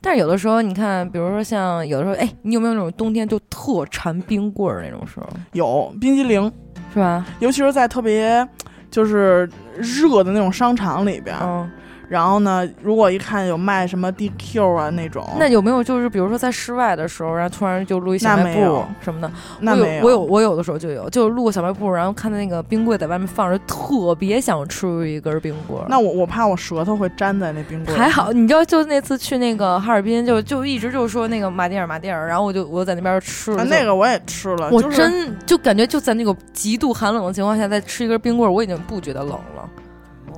但是有的时候，你看，比如说像有的时候，哎，你有没有那种冬天就特馋冰棍儿那种时候，有冰激凌，是吧？尤其是在特别就是热的那种商场里边，嗯，然后呢，如果一看有卖什么 DQ 啊那种，那有没有就是比如说在室外的时候，然后突然就录一小卖部什么的？那没我有我有我有的时候就有，就路过小卖部，然后看到那个冰柜在外面放着，特别想吃一根冰棍儿。那我我怕我舌头会粘在那冰棍儿。还好，你知道，就那次去那个哈尔滨，就就一直就说那个马迭尔马迭尔，然后我就我在那边吃了、啊，那个我也吃了，我就是真就感觉就在那个极度寒冷的情况下，再吃一根冰棍儿，我已经不觉得冷了。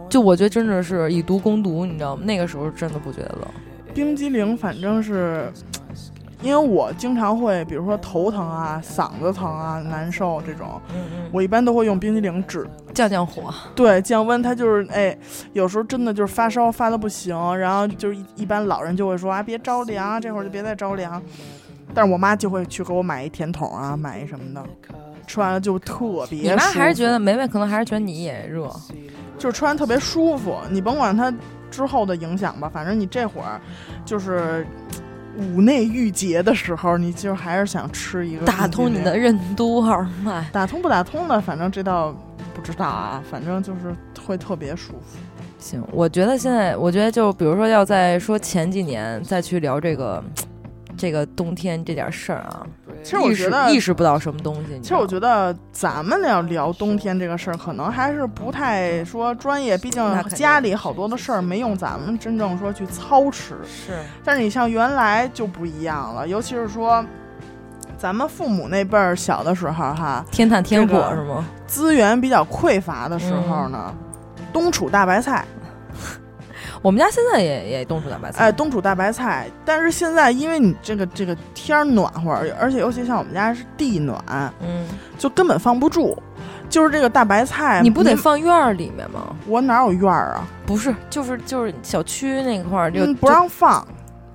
就我觉得真的是以毒攻毒，你知道吗？那个时候真的不觉得冷。冰激凌，反正是。因为我经常会，比如说头疼啊、嗓子疼啊、难受这种，嗯嗯，我一般都会用冰激凌治。降降火。对，降温，它就是哎，有时候真的就是发烧发的不行，然后就是一一般老人就会说啊，别着凉，这会儿就别再着凉。但是我妈就会去给我买一甜筒啊，买一什么的，吃完了就特别你妈还是觉得梅梅可能还是觉得你也热，就是穿特别舒服。你甭管它之后的影响吧，反正你这会儿就是五内郁结的时候，你就还是想吃一个打通你的任督二脉。打通不打通的，反正这倒不知道啊，反正就是会特别舒服。行，我觉得现在，我觉得就比如说要再说前几年再去聊这个这个冬天这点事儿啊，其实我觉得意识不到什么东西。其实我觉得得咱们要聊冬天这个事儿，可能还是不太说专业，毕竟家里好多的事儿没用咱们真正说去操持。是但是你像原来就不一样了，尤其是说咱们父母那辈儿小的时候哈，天探天这个火是吗？资源比较匮乏的时候嗯呢，冬储大白菜，我们家现在也也冬储大白菜。哎，冬储大白菜。但是现在因为你这个这个天儿暖和，而且尤其像我们家是地暖，嗯，就根本放不住。就是这个大白菜，你不得放院儿里面吗？我哪有院儿啊？不是，就是就是小区那块儿就、嗯，不让放，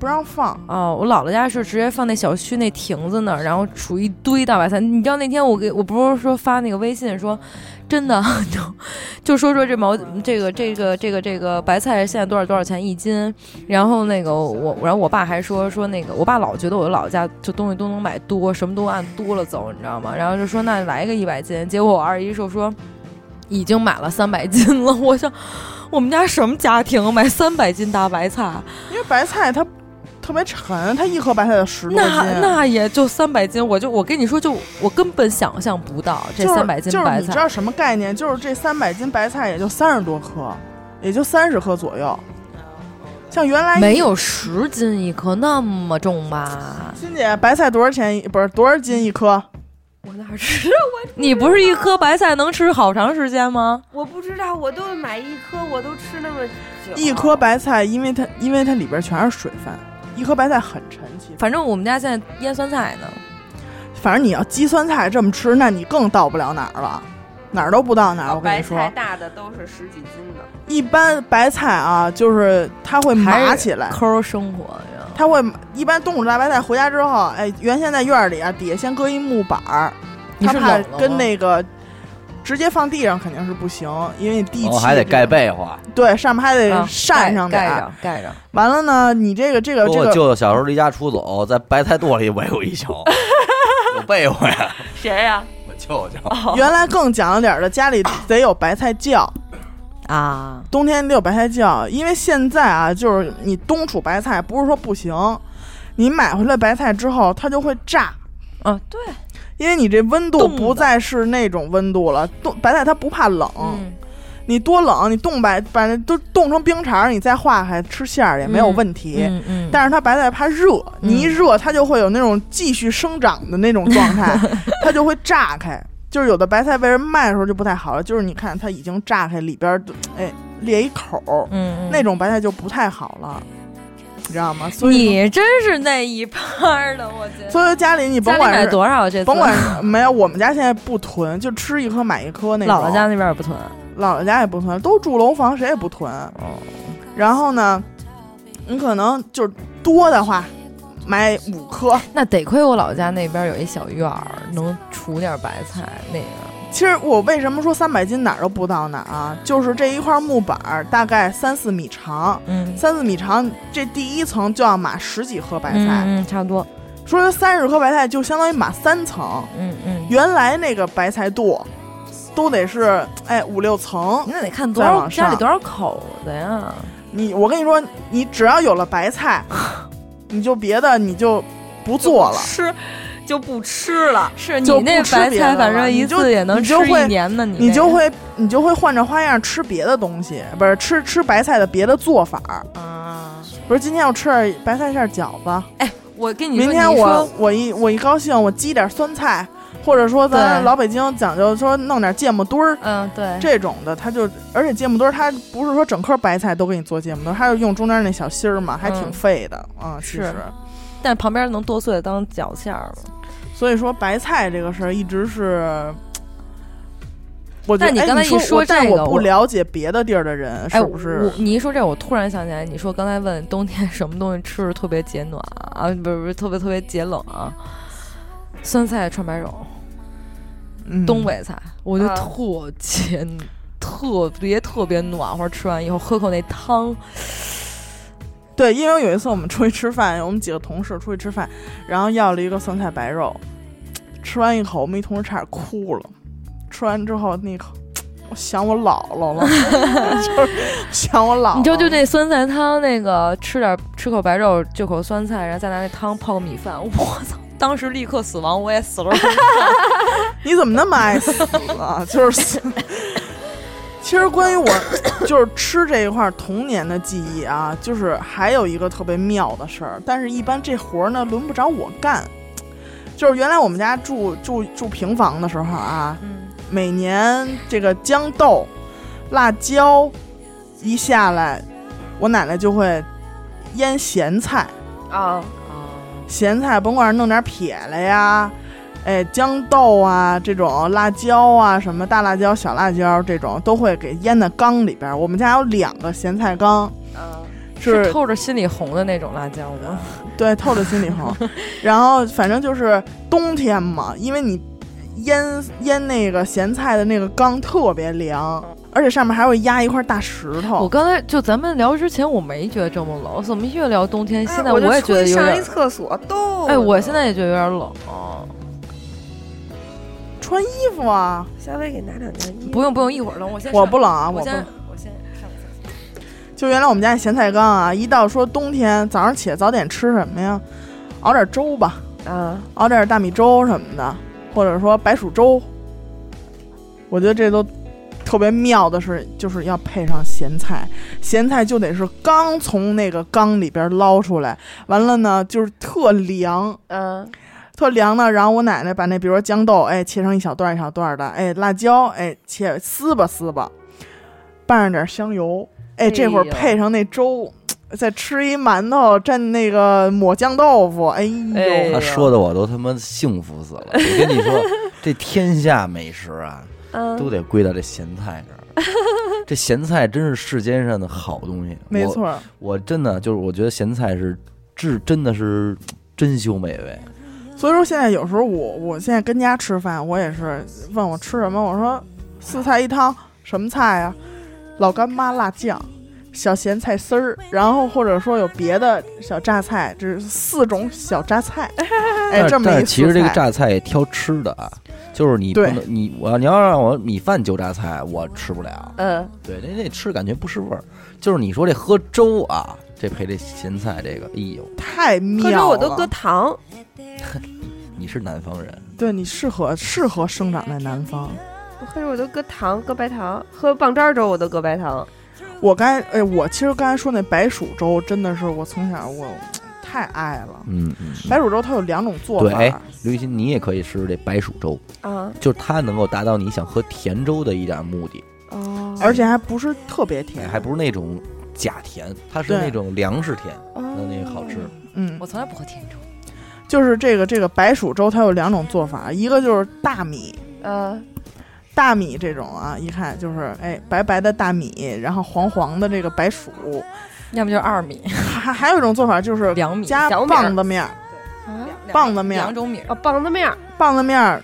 不让放。哦，我姥姥家是直接放那小区那亭子那儿，然后储一堆大白菜。你知道那天我给我不是说发那个微信说，真的就 就说说这毛这个这个这个这个白菜现在多少多少钱一斤，然后那个我然后我爸还说说那个我爸老觉得我姥姥家就东西都能买多，什么都按多了走，你知道吗？然后就说那来个一百斤，结果我二姨就说已经买了三百斤了，我想。我们家什么家庭买三百斤大白菜？因为白菜它特别沉，它一颗白菜的十多斤。那那也就三百斤，我就我跟你说，就我根本想象不到这三百斤就是白菜。你知道什么概念？就是这三百斤白菜也就三十多颗，也就三十颗左右。像原来没有十斤一颗那么重吧？欣姐白菜多少钱一？不是多少斤一颗？我哪知道？你不是一颗白菜能吃好长时间吗？我不知道，我都买一颗，我都吃那么久。一颗白菜，因为它因为它里边全是水分，一颗白菜很沉其实。反正我们家现在腌酸菜呢。反正你要鸡酸菜这么吃，那你更到不了哪儿了，哪儿都不到哪儿。我跟你说，菜大的都是十几斤的。一般白菜啊，就是它会麻起来，抠生活呀。它会一般冬储大白菜回家之后，哎，原先在院儿里啊，底下先搁一木板儿，你它怕跟那个直接放地上肯定是不行，因为你地气、哦还得盖，被子。对，上面还得啊扇上点儿。盖盖着盖上。完了呢，你这个这个这我个，舅舅小时候离家出走，在白菜垛里围过一宿，有被窝呀。谁呀、我舅舅，原来更讲究点儿的，家里得有白菜窖，啊，冬天得有白菜窖，因为现在啊，就是你冬储白菜不是说不行，你买回来白菜之后它就会炸。啊，对，因为你这温度不再是那种温度了，冻白菜它不怕冷，嗯，你多冷，你冻白把那都冻成冰碴儿，你再化开吃馅儿也没有问题。嗯嗯，但是它白菜怕热，你一热它就会有那种继续生长的那种状态，它就会炸开。就是有的白菜为什么卖的时候就不太好了，就是你看它已经炸开，里边哎裂一口儿，嗯嗯，那种白菜就不太好了，你知道吗？所以你真是那一派的，我觉得。所以家里你甭管是多少这？甭管没有，我们家现在不囤，就吃一颗买一颗那种。姥姥家那边也不囤。姥姥家也不囤，都住楼房，谁也不囤。哦，然后呢，你可能就是多的话，买五颗。那得亏我老家那边有一小院儿，能储点白菜。那个，其实我为什么说三百斤哪儿都不到哪儿啊？就是这一块木板儿大概三四米长，嗯，三四米长，这第一层就要码十几颗白菜。差不多。说三十颗白菜就相当于码三层，嗯嗯，原来那个白菜垛都得是哎五六层。那得看多少家里多少口子呀？你我跟你说，你只要有了白菜，你就别的你就不做了。吃就不吃了。是你那不吃白菜，反正一了你就次也能吃一你就会年呢。你你就会你就会换着花样吃别的东西，不是吃吃白菜的别的做法儿。啊，不是今天我吃点白菜馅儿饺子，哎我跟你说，明天我我一我一高兴，我积点酸菜，或者说咱老北京讲究说弄点芥末墩儿。嗯，对，这种的，它就而且芥末墩儿，它不是说整颗白菜都给你做芥末墩儿，它就用中间那小芯儿嘛，还挺嗯费的啊、其是实，但旁边能剁碎当饺馅儿吗？所以说白菜这个事儿一直是，我觉得但你刚才一哎说我但我不说这个我了解别的地儿的人哎，是不是我？你一说这，我突然想起来，你说刚才问冬天什么东西吃着特别解暖啊？不是不是特别特别解冷啊？酸菜串白肉，嗯东北菜，我觉得啊特解，特别特别暖和。吃完以后喝口那汤，对，因为有一次我们出去吃饭，我们几个同事出去吃饭，然后要了一个酸菜白肉，吃完一口，我们一同事差点哭了。吃完之后那一口，我想我姥姥了，就是想我姥姥。你知道就那酸菜汤，那个吃点吃口白肉，就口酸菜，然后再拿那汤泡个米饭，我操！当时立刻死亡，我也死了。你怎么那么爱死啊？就是，其实关于我 就是吃这一块儿童年的记忆啊，就是还有一个特别妙的事儿，但是一般这活儿呢轮不着我干。就是原来我们家住住住平房的时候啊，嗯，每年这个豇豆、辣椒一下来，我奶奶就会腌咸菜。啊，咸菜甭管是弄点撇了呀，哎，豇豆啊这种辣椒啊，什么大辣椒、小辣椒这种都会给腌在缸里边儿。我们家有两个咸菜缸，嗯，是透着心里红的那种辣椒吗？对透着心里红。然后反正就是冬天嘛，因为你腌腌那个咸菜的那个缸特别凉，而且上面还会压一块大石头我。刚才就咱们聊之前，我没觉得这么冷，怎么越聊冬天，现在哎我就也觉得有点上一。厕所都，哎，我现在也觉得有点冷。穿衣服啊，稍微给拿两件衣服，不用不用，一会儿冷，我先我不冷啊，我先我不。我先上个厕所。就原来我们家咸菜缸啊，一到说冬天早上起来早点吃什么呀？熬点粥吧，啊，熬点大米粥什么的，或者说白薯粥。我觉得这都特别妙的是，就是要配上咸菜，咸菜就得是刚从那个缸里边捞出来，完了呢就是特凉，嗯，特凉的。然后我奶奶把那比如说豇豆，哎，切成一小段一小段的，哎，辣椒，哎，切撕吧撕吧，拌上点香油，哎，这会儿配上那粥。再吃一馒头，蘸那个抹酱豆腐，哎呦，哎他说的我都他妈幸福死了。我跟你说，这天下美食啊，嗯都得归到这咸菜这儿。这咸菜真是世间上的好东西，没错儿，我真的就是，我觉得咸菜是至真的是珍馐美味。所以说现在有时候我我现在跟家吃饭，我也是问我吃什么，我说四菜一汤，什么菜呀、老干妈辣酱，小咸菜丝儿，然后或者说有别的小榨菜，这是四种小榨菜，哎，这么一但是其实这个榨菜也挑吃的啊，就是你不能你我要你要让我米饭就榨菜，我吃不了。嗯，对，那那吃感觉不是味儿。就是你说这喝粥啊，这配这咸菜，这个，哎呦，太妙了。喝粥我都搁糖，你是南方人，对你适合适合生长在南方。我喝粥我都搁糖，搁白糖，喝棒渣粥我都搁白糖，我刚才哎，我其实刚才说那白薯粥真的是我从小我太爱了。嗯嗯。嗯白薯粥它有两种做对，法，哎，刘雨欣，你也可以试试这白薯粥，啊，就是它能够达到你想喝甜粥的一点目的，哦，而且还不是特别甜，哎还不是那种假甜，它是那种粮食甜，哦。那那个好吃。嗯，我从来不喝甜粥。就是这个这个白薯粥，它有两种做法，一个就是大米，呃，大米这种啊，一看就是哎白白的大米，然后黄黄的这个白薯，要么就是二米、还还有一种做法就是两米、加棒子面儿，两棒子面两种米儿。哦，棒子面儿，棒子面儿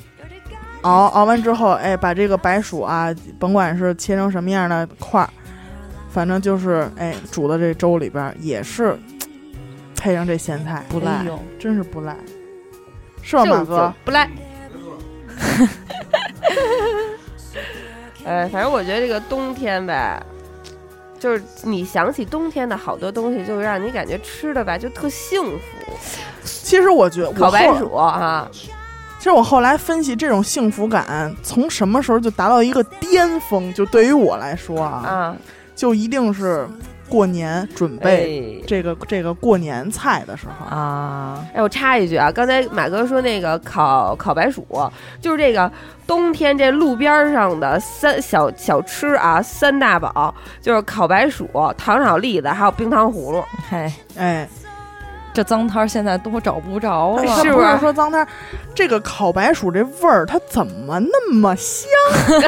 熬熬完之后，哎，把这个白薯啊，甭管是切成什么样的块儿，反正就是哎煮的这粥里边儿，也是配上这咸菜，不赖哎呦真是不赖，是吧，马哥？不赖。哎，反正我觉得这个冬天呗，就是你想起冬天的好多东西，就会让你感觉吃的吧就特幸福。其实我觉得我烤白薯啊，其实我后来分析，这种幸福感从什么时候就达到一个巅峰？就对于我来说啊，啊，就一定是过年准备哎这个、这个过年菜的时候。啊，哎，我插一句啊，刚才马哥说那个烤烤白薯，就是这个冬天这路边儿上的三小小吃啊，三大宝就是烤白薯、糖炒栗子，还有冰糖葫芦。嘿，哎，这脏摊儿现在都找不着了，是不是是说脏摊儿，这个烤白薯这味儿，它怎么那么香？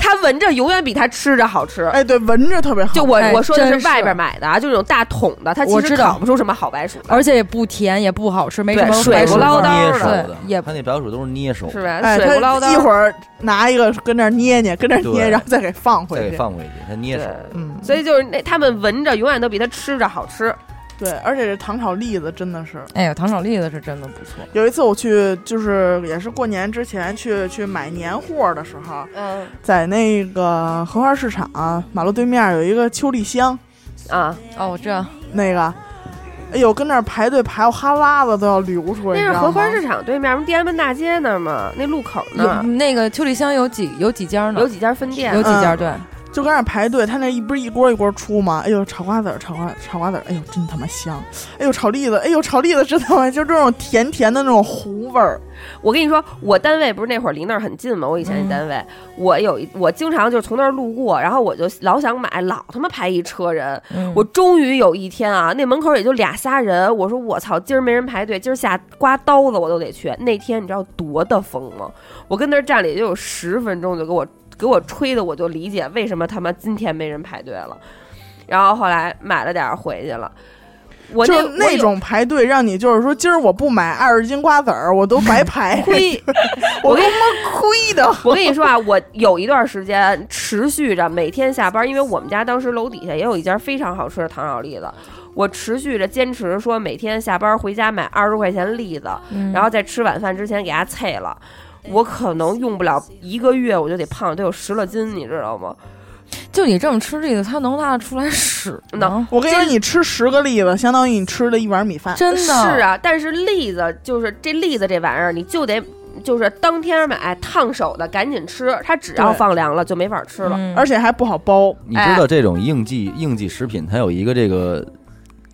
它闻着永远比它吃着好吃。哎，对，闻着特别好。就我哎我说的是是外边买的啊，就这种大桶的，它其实我知道烤不出什么好白薯来，而且也不甜，也不好吃，没什么水不白薯味儿捞叨的也他那白薯都是捏手，是吧？哎，水不捞他叨。一会儿拿一个跟那儿捏捏，跟那儿捏，然后再给放回去。再给放回去，它捏对手。，嗯，所以就是那他们闻着永远都比它吃着好吃。对，而且这糖炒栗子真的是，哎呦，糖炒栗子是真的不错。有一次我去，就是也是过年之前去去买年货的时候，嗯在那个荷花市场马路对面有一个秋丽香，啊，哦，我知道，那个，哎呦，跟那儿排队排，我哈喇子都要流出来。那是荷花市场对面，不天安门大街那儿吗？那路口那有儿那个秋丽香有几有几家呢？有几家分店，有几家，嗯对，就搁那儿排队，他那一不是一锅一锅出吗？哎呦，炒瓜子儿，炒瓜炒瓜子儿，哎呦，真他妈香！哎呦，炒栗子，哎呦，炒栗子真他妈就这种甜甜的那种糊味儿。我跟你说，我单位不是那会儿离那儿很近吗？我以前那单位，我有一我经常就是从那儿路过，然后我就老想买，老他妈排一车人。嗯我终于有一天啊，那门口也就俩仨人，我说我操，今儿没人排队，今儿下刮刀子我都得去。那天你知道多的疯吗？我跟那儿站了也就有十分钟，就给我给我吹的，我就理解为什么他妈今天没人排队了。然后后来买了点儿回去了。我就那种排队，让你就是说，今儿我不买二十斤瓜子儿，我都白排，亏，我他妈亏的。我跟你说啊，我有一段时间持续着每天下班，因为我们家当时楼底下也有一家非常好吃的糖炒栗子，我持续着坚持说每天下班回家买二十块钱栗子，嗯然后在吃晚饭之前给它菜了。我可能用不了一个月，我就得胖，得有十来斤，你知道吗？就你这么吃栗子，它能拉得出来屎吗能？我跟你说，你吃十个栗子，相当于你吃了一碗米饭。真的是，啊，但是栗子就是这栗子这玩意儿，你就得就是当天买烫手的，赶紧吃，它只要放凉了就没法吃了。嗯而且还不好剥。你知道这种应季应季食品，它有一个这个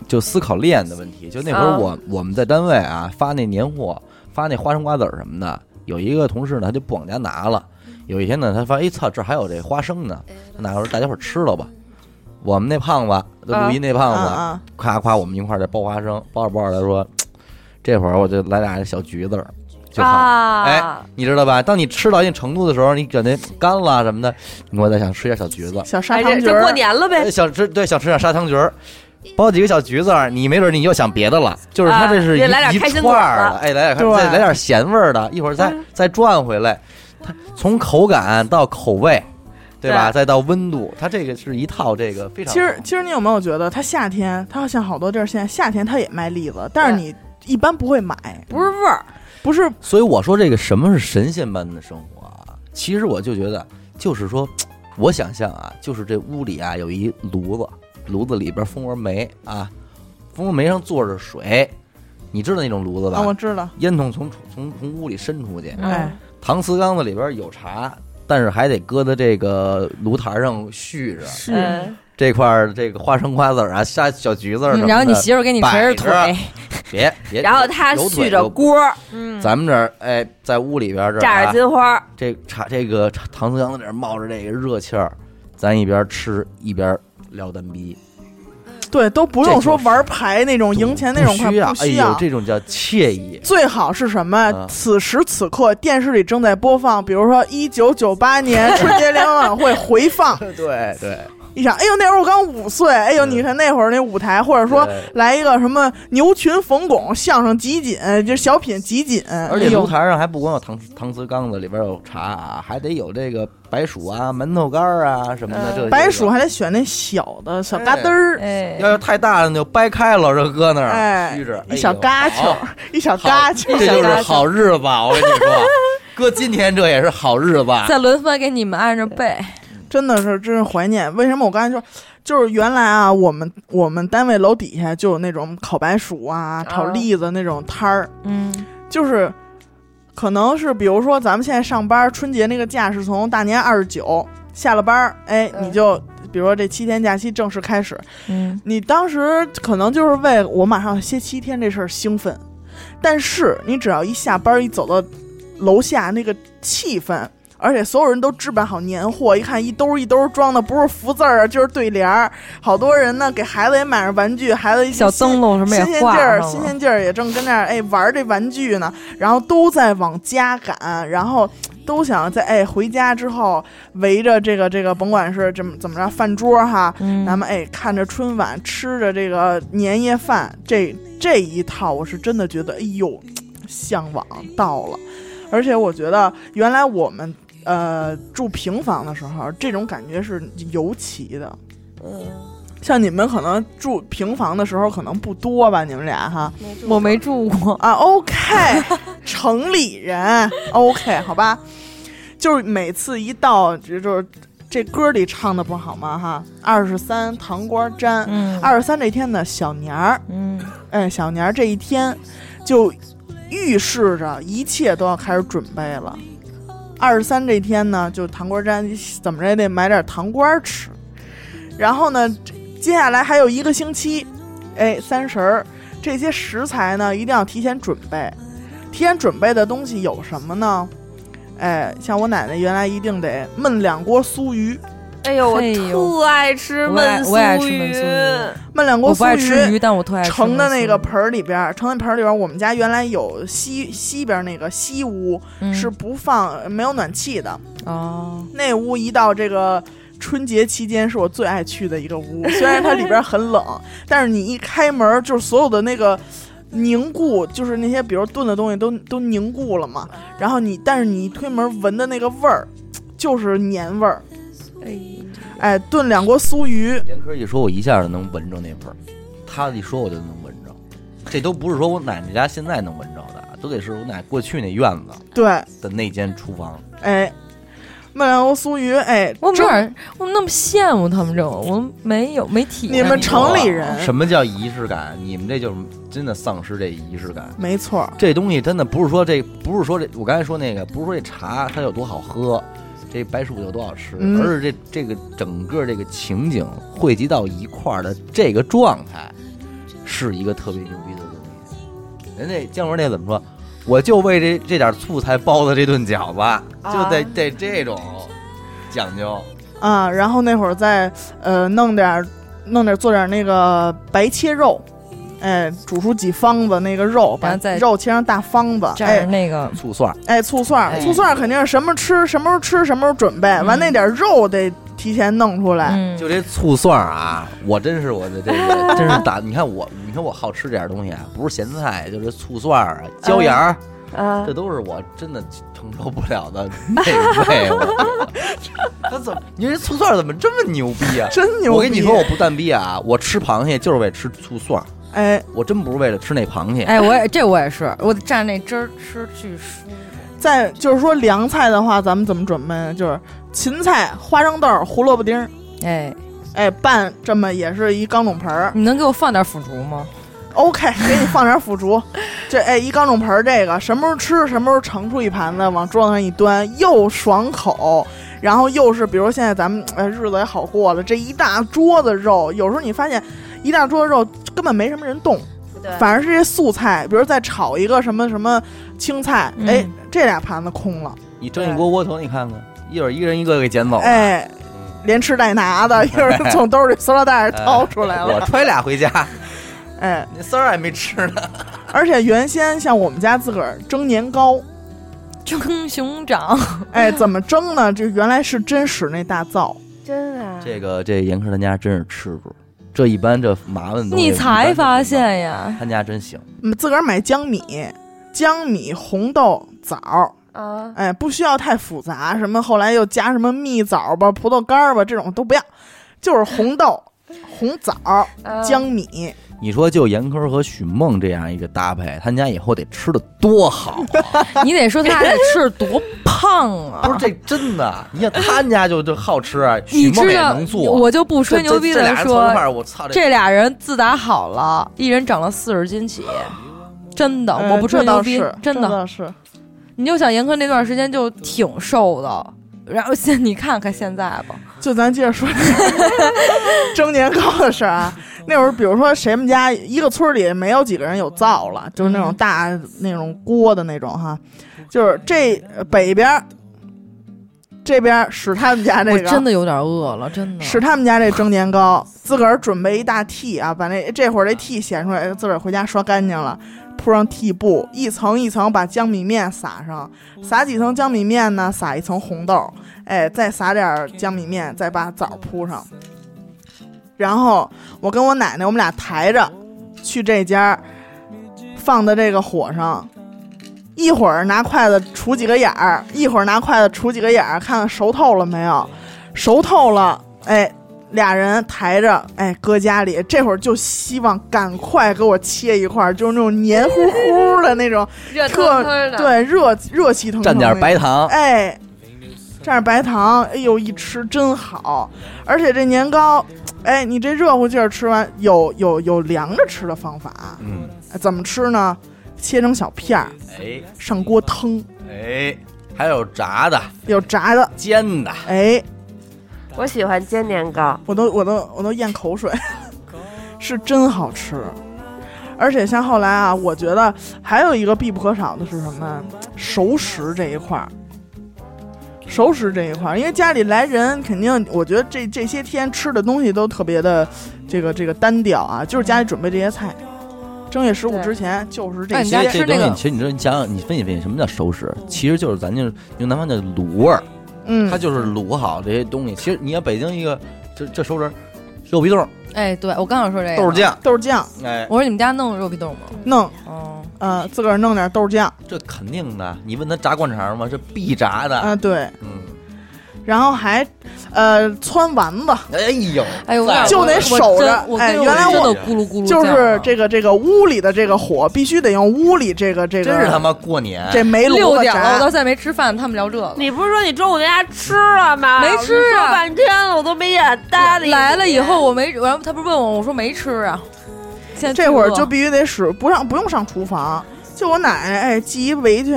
就思考链的问题。就那会儿啊我我们在单位啊发那年货，发那花生瓜子儿什么的，有一个同事呢他就不往家拿了。有一天呢，他发现哎操，这还有这花生呢，他拿过来大家伙吃了吧。我们那胖子，就录音那胖子！夸夸我们一块儿在剥花生，剥着剥着他说，这会儿我就来俩小橘子就好。啊，哎你知道吧？当你吃到一定程度的时候，你感觉干了什么的，我再想吃点小橘子，小砂哎，糖橘儿这这过，年了呗呃，想吃对想吃点砂糖橘儿，包几个小橘子儿，你没准你又想别的了，就是它这是一、串儿的，哎，来点对。再来点咸味儿的，一会儿再、嗯。再转回来，它从口感到口味，对吧？对。再到温度，它这个是一套这个非常其实其实你有没有觉得，它夏天，它好像好多地儿现在夏天它也卖栗子，但是你一般不会买，不是味儿，不是所以我说这个什么是神仙般的生活啊？其实我就觉得，就是说，我想象啊，就是这屋里啊有一炉子，炉子里边蜂窝煤啊，蜂窝煤上坐着水，你知道那种炉子吧？啊，我知道，烟筒从从从屋里伸出去，嗯。哎，搪瓷缸子里边有茶，但是还得搁在这个炉台上续着。是。嗯。这块儿这个花生瓜子儿啊、下小橘子儿什么的。嗯然后你媳妇给你捶着。腿，摆别别，然后他续着锅儿，嗯，咱们这儿哎，在屋里边这儿榨啊着金花，这茶这个茶搪瓷缸子里冒着这个热气儿，咱一边吃一边聊单逼，对，都不用说玩牌那种赢钱那种快，不需要。这种叫惬意。最好是什么？嗯此时此刻电视里正在播放，比如说一九九八年春节联欢晚会回放，对对，一想，哎呦，那会儿我刚五岁，哎呦，嗯你看那会儿那舞台，或者说来一个什么牛群冯巩相声集锦，就是小品集锦，而且哎呦炉台上还不光有搪搪瓷缸子里边有茶啊，还得有这个白薯啊、馒头干儿啊什么的。嗯这白薯还得选那小的小嘎噔儿，哎，要是太大了，就掰开了，这搁那儿哎虚着，一小嘎球球，一小嘎球这就是好日子。我跟你说，搁今天这也是好日子。再轮番给你们按着背，真的是真是怀念。为什么我刚才说就是原来啊，我们我们单位楼底下就有那种烤白薯啊、炒栗子那种摊儿，嗯就是可能是比如说咱们现在上班，春节那个假是从大年二十九下了班儿，哎，嗯你就比如说这七天假期正式开始，嗯你当时可能就是为我马上歇七天这事儿兴奋，但是你只要一下班一走到楼下那个气氛。而且所有人都置办好年货，一看一兜一兜装的不是福字儿啊，就是对联儿。好多人呢给孩子也买上玩具，孩子一小灯笼什么新也挂鲜劲儿，新鲜劲儿也正跟那儿哎玩这玩具呢，然后都在往家赶，然后都想在哎回家之后围着这个这个甭管是怎么怎么着饭桌哈，嗯。咱们哎看着春晚，吃着这个年夜饭，这这一套我是真的觉得哎呦向往到了，而且我觉得原来我们呃住平房的时候，这种感觉是尤其的。嗯，像你们可能住平房的时候可能不多吧，你们俩哈。没我没住过，啊，OK，城里人，OK，好吧，就是每次一到，就就是这歌里唱的不好吗？哈，二十三糖瓜粘，嗯。二十三这天呢，小年儿，嗯。哎，小年儿这一天就预示着一切都要开始准备了。二十三这天呢，就糖瓜粘，怎么着也得买点糖瓜吃。然后呢，接下来还有一个星期，哎，三十儿这些食材呢，一定要提前准备。提前准备的东西有什么呢？哎，像我奶奶原来一定得焖两锅酥鱼，哎呦，我特爱吃焖我也爱吃酥焖酥鱼焖两锅我不爱酥吃鱼，但我特爱吃盛的那个盆儿里边儿，盛在盆儿里边儿，我们家原来有西西边儿那个西屋，嗯是不放没有暖气的。哦，那屋一到这个春节期间，是我最爱去的一个屋。虽然它里边很冷，但是你一开门，就是所有的那个凝固，就是那些比如炖的东西都都凝固了嘛。然后你，但是你一推门闻的那个味儿，就是年味儿。哎，哎，炖两锅酥鱼，严科一说，我一下就能闻着那味儿。他一说，我就能闻着。这都不是说我奶奶家现在能闻着的，都得是我奶过去那院子对，的那间厨房。哎，焖两锅酥鱼，哎，蒸我有点，我那么羡慕他们这种，我没有没体验过。你们城里人什么叫仪式感？你们这就是真的丧失这仪式感。没错，这东西真的不是说这，不是说这，我刚才说那个，不是说这茶它有多好喝，这白薯有多好吃，嗯而是这这个整个这个情景汇集到一块儿的这个状态，是一个特别牛逼的东西。人家姜文那怎么说？我就为这这点醋才包的这顿饺子，就得得这种讲究。啊，然后那会儿再呃弄点儿弄点儿做点儿那个白切肉，哎，煮出几方子那个肉，把肉切成大方子，哎那个醋蒜，哎，醋蒜，哎醋蒜肯定是什么吃什么时候吃什么时候准备，完嗯那点肉得提前弄出来，嗯，就这醋蒜啊，我真是我的这个 真是打，你看我，你看我好吃这点东西啊，不是咸菜，就是醋蒜、啊、椒盐儿，啊这，都是我真的承受不了的那个味。我 他怎么？你这醋蒜怎么这么牛逼啊？真牛逼！我跟你说，我不蛋逼啊！我吃螃蟹就是为吃醋蒜儿，哎，我真不是为了吃那螃蟹。哎，我也这我也是，我蘸那汁儿吃巨舒服。再就是说凉菜的话，咱们怎么准备呢？就是芹菜、花生豆、胡萝卜丁儿，哎，哎，拌这么也是一缸种盆儿。你能给我放点腐竹吗？OK，给你放点腐竹，这哎一缸种盆儿，这个什么时候吃，什么时候盛出一盘子，往桌子上一端，又爽口，然后又是比如现在咱们呃日子也好过了，这一大桌子肉，有时候你发现一大桌子肉根本没什么人动，对，反而是这些素菜，比如再炒一个什么什么青菜，嗯哎，这俩盘子空了，你蒸一锅窝头，你看看，一会儿一人一个给捡走了。哎，连吃带拿的，一会儿从兜里塑料袋儿掏出来了，我揣俩回家，哎，那丝儿还没吃呢。而且原先像我们家自个儿蒸年糕。蒸熊掌，哎，怎么蒸呢？这原来是真使那大灶，真的，这个这严科他家真是吃主，这一般这麻烦的你才发现呀？他家真行。嗯，自个儿买江米、江米、红豆、枣儿，啊，哎，不需要太复杂，什么后来又加什么蜜枣吧、葡萄干儿吧，这种都不要，就是红豆、红枣江米，你说就严科和许梦这样一个搭配，他们家以后得吃的多好啊！你得说他得吃的多胖啊！不是这真的，你看他们家就就好吃啊，许你梦也知道能，做。我就不吹牛逼的这这俩说，我操，这俩人自打好了，一人长了四十斤起，真的，呃我不吹牛逼是，真的。是。你就想严科那段时间就挺瘦的，然后现你看看现在吧，就咱接着说蒸年糕的事儿啊。那会儿，比如说谁们家一个村儿里没有几个人有灶了，就是那种嗯大那种锅的那种哈，就是这呃北边儿这边儿使他们家这我，真的有点饿了，真的。使他们家这蒸年糕，自个儿准备一大屉啊，把那这会儿这屉显出来，自个儿回家刷干净了，铺上屉布，一层一层把江米面撒上，撒几层江米面呢？撒一层红豆，哎，再撒点江米面，再把枣铺上。然后我跟我奶奶，我们俩抬着去这家，放在这个火上，一会儿拿筷子杵几个眼儿，一会儿拿筷子杵几个眼儿，看看熟透了没有。熟透了，哎，俩人抬着，哎，搁家里，这会儿就希望赶快给我切一块儿，就是那种黏糊糊的那种，热特腾腾的，对，热热气腾腾，蘸点白，糖，哎，蘸点白糖，哎呦，一吃真好，而且这年糕，哎，你这热乎劲儿吃完，有有有凉着吃的方法，嗯，哎怎么吃呢？切成小片儿，哎。上锅腾，哎，还有炸的、有炸的，煎的，哎，我喜欢煎年糕，我都我都我都咽口水，是真好吃。而且像后来啊，我觉得还有一个必不可少的是什么？熟食这一块儿。熟食这一块儿，因为家里来人，肯定我觉得这这些天吃的东西都特别的这个这个单调啊，就是家里准备这些菜。正月十五之前就是这哎你些家吃那个这东西，其实你知道，你想想，你分析分析，什么叫熟食？其实就是咱就是用南方叫卤味儿，嗯，它就是卤好这些东西。其实你看北京一个这这熟人，肉皮冻、哎，对我刚想说这个豆酱，豆酱哎，我说你们家弄肉皮冻吗？弄，哦，呃，自个儿弄点豆酱这肯定的。你问他炸灌肠吗？这必炸的。啊、对，嗯，然后还呃汆丸子，哎呦，哎呦，就得守着哎原来我咕噜咕噜就是这个这个屋里的这个火必须得用屋里这个这个，真是他妈过年。这煤炉子六点了，我到现在没吃饭，他们聊这个。你不是说你中午在家吃了吗？没吃啊半天了，我都没眼搭理。来了以后我没，然后他不是问我，我说没吃啊。现在这会儿就必须得使不上不用上厨房，就我奶奶哎系一围裙，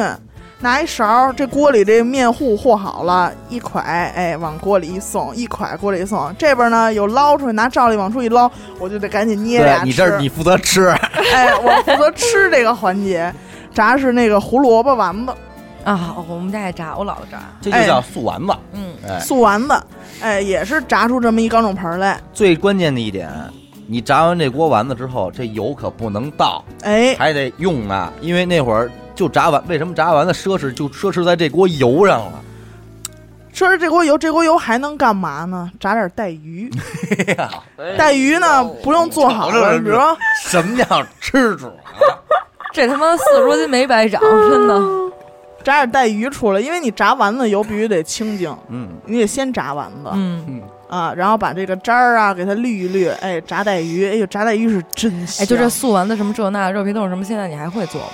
拿一勺，这锅里这面糊和好了，一蒯哎往锅里一送，一蒯锅里一送，这边呢有捞出来，拿罩里往出一捞，我就得赶紧捏俩吃。你这儿你负责吃，哎，我负责吃这个环节，炸是那个胡萝卜丸子、啊，我们家也炸，我姥姥炸。这就叫素丸子。嗯，哎，素丸子，哎，也是炸出这么一钢种盆儿来，最关键的一点，你炸完这锅丸子之后，这油可不能倒，哎，还得用啊，因为那会儿就炸完，为什么炸完了奢侈就奢侈在这锅油上了？说是这锅油，这锅油还能干嘛呢？炸点带鱼，哎带鱼呢不用做好了，瞅瞅这比如说什么叫吃主？这他妈四十多斤没白长，真的。炸点带鱼出来，因为你炸丸子油必须得清净，嗯你得先炸丸子、嗯，嗯，啊，然后把这个渣儿啊给它滤一滤，哎，炸带鱼，哎呦，炸带鱼是真香。哎，就这素丸子什么这那肉皮冻什么，现在你还会做吗？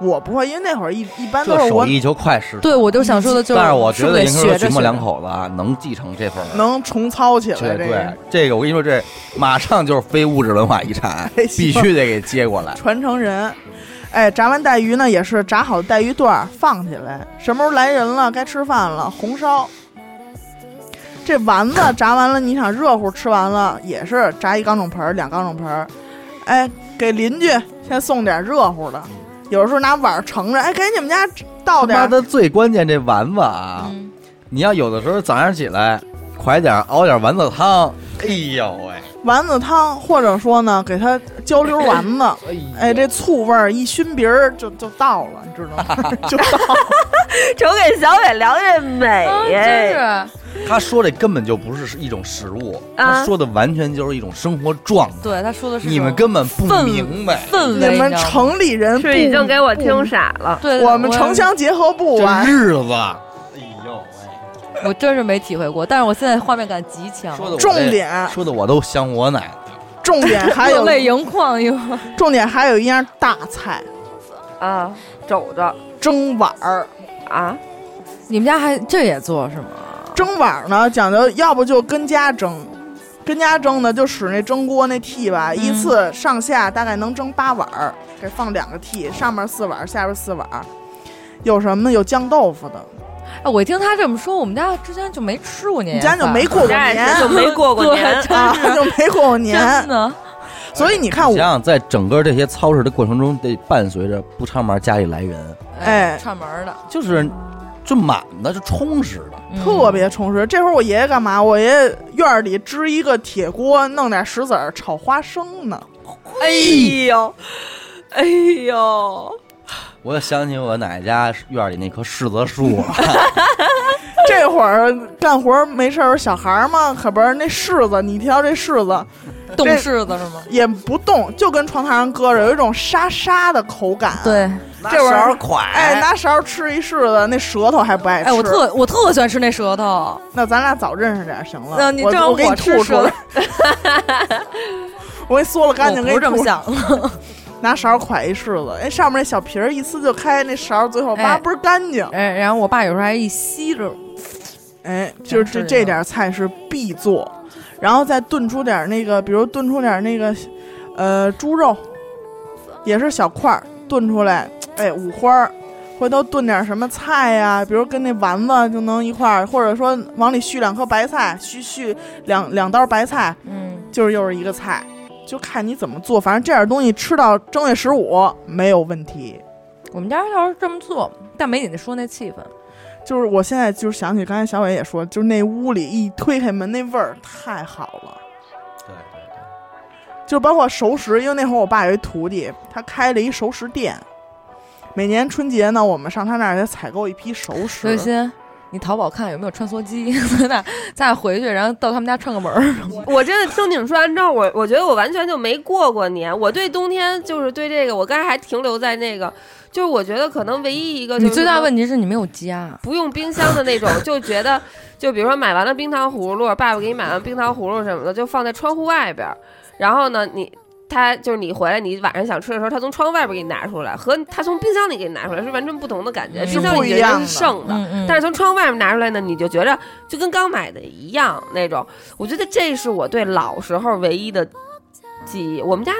我不会，因为那会儿一一般都这是我手艺就快是。对，我就想说的就是，但是我觉得得应该学着学说许墨两着。口子啊，能继承这份儿。能重操起来对对这个，这个我跟你说，这马上就是非物质文化遗产，哎必须得给接过来。传承人。哎，炸完带鱼呢，也是炸好的带鱼段儿放起来，什么时候来人了，该吃饭了，红烧。这丸子炸完了，你想热乎吃完了，也是炸一缸种盆儿，两缸种盆儿。哎，给邻居先送点热乎的，有时候拿碗盛着，哎，给你们家倒点儿。妈的最关键这丸子啊，嗯，你要有的时候早上起来快点熬点丸子汤，哎呦喂，丸子汤，或者说呢，给它浇溜丸子。哎这醋味儿一熏鼻儿就就到了，你知道吗？就到了。瞅给小伟聊这美啊真哎，是。他说这根本就不是一种食物，啊他说的完全就是一种生活状态，对，他说的是你们根本不明白。你们城里人是已经给我听傻了。对我们城乡结合部这啊，日子，我真是没体会过，但是我现在画面感极强。说的我重点说的我都想我奶奶。重点还有 泪盈眶一会儿。重点还有一样大菜，啊，肘子蒸碗儿。啊，你们家还这也做是吗？蒸碗儿呢，讲究要不就跟家蒸，跟家蒸呢就使那蒸锅那屉吧，一次上下大概能蒸八碗儿，给放两个屉，上面四碗儿，下边四碗儿。有什么呢？有酱豆腐的，哎，我一听他这么说，我们家之前就没吃过年你夜饭，家就没过过年就没过过年真啊，就没过过年真。的。所以你看我想，想在整个这些操持的过程中，得伴随着不常门家里来人，哎串门的，就是就满的，就充实的。嗯特别充实。这会儿我爷爷干嘛？我爷爷院儿里支一个铁锅，弄点石子儿炒花生呢。哎呦，哎呦，我就想起我奶奶家院里那棵柿子树了，这会儿干活没事儿，小孩儿嘛，可不是那柿子，你挑这柿子 冻这柿子是吗？也不动，就跟床台上搁着，有一种沙沙的口感。，对，这会儿快，哎，拿勺吃一柿子，那舌头还不爱吃。哎，我特我特喜欢吃那舌头，那咱俩早认识点儿行了。那你这样我我给你吐出来，我给你嗦了干净，我不是这么给你吐。想的。拿勺蒯一柿子，哎，上面那小皮儿一撕就开，那勺最后挖哎倍儿干净。哎，然后我爸有时候还一吸着，哎，就是这这点儿菜是必做，然后再炖出点儿那个，比如炖出点儿那个，呃，猪肉，也是小块儿炖出来，哎，五花儿，回头炖点儿什么菜呀、比如跟那丸子就能一块儿，或者说往里续两颗白菜，续续两两刀白菜，嗯，就是又是一个菜，就看你怎么做，反正这点东西吃到正月十五没有问题。我们家要是这么做，但没你说那气氛。就是我现在就是想起刚才小伟也说，就是那屋里一推开门那味儿太好了。对对对，就包括熟食，因为那会儿我爸有一徒弟，他开了一熟食店。每年春节呢，我们上他那儿去采购一批熟食。你淘宝看有没有穿梭机，咱俩咱俩回去，然后到他们家串个门儿。我真的听你们说完之后，我我觉得我完全就没过过年。我对冬天就是对这个，我刚才还停留在那个，就是我觉得可能唯一一个、就最大问题是你没有家，不用冰箱的那种，就觉得，就比如说买完了冰糖葫芦，爸爸给你买完冰糖葫芦什么的，就放在窗户外边儿。然后呢，你他就是你回来，你晚上想吃的时候，他从窗户外边给你拿出来，和他从冰箱里给你拿出来是完全不同的感觉。嗯冰箱里觉得不一样的是剩的，但是从窗外面拿出来呢，你就觉着就跟刚买的一样那种。我觉得这是我对老时候唯一的记忆。我们家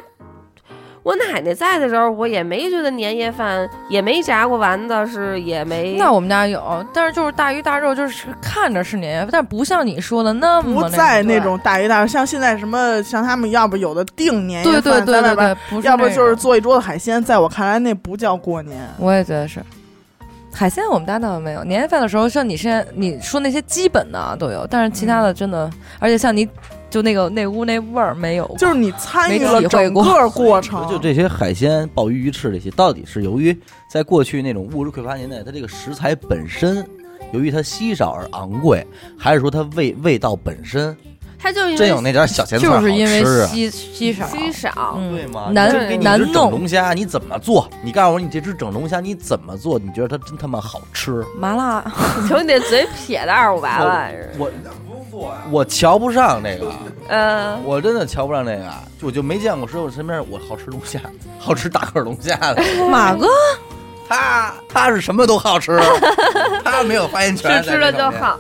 我奶奶在的时候，我也没觉得年夜饭也没炸过丸子，是也没。那我们家有，但是就是大鱼大肉，就是看着是年夜饭，但不像你说的那么不在那那种大鱼大肉，像现在什么像他们要不有的订年夜对对饭，对对在外边对，不要不就是做一桌子海鲜，在我看来那不叫过年。我也觉得是。海鲜我们家倒没有，年夜饭的时候，像你现在你说那些基本的啊都有，但是其他的真的，而且像你就那个那屋那味儿没有，就是你参与了整个过程，就这些海鲜、鲍鱼、鱼翅这些，到底是由于在过去那种物质匮乏年代，它这个食材本身由于它稀少而昂贵，还是说它味味道本身他就是因真有那点小咸菜好吃就是因为啊？稀稀少，稀少。嗯对吗？难难只整弄龙虾，你怎么做？你告诉我，你这只整龙虾你怎么做？你觉得它真他妈好吃？麻辣，求你那嘴撇的二五八万似的。我我瞧不上那个，嗯，我真的瞧不上那个，就我就没见过师傅身边我好吃龙虾，好吃大个龙虾的，马哥他他是什么都好吃，他没有发言权，是吃了就好。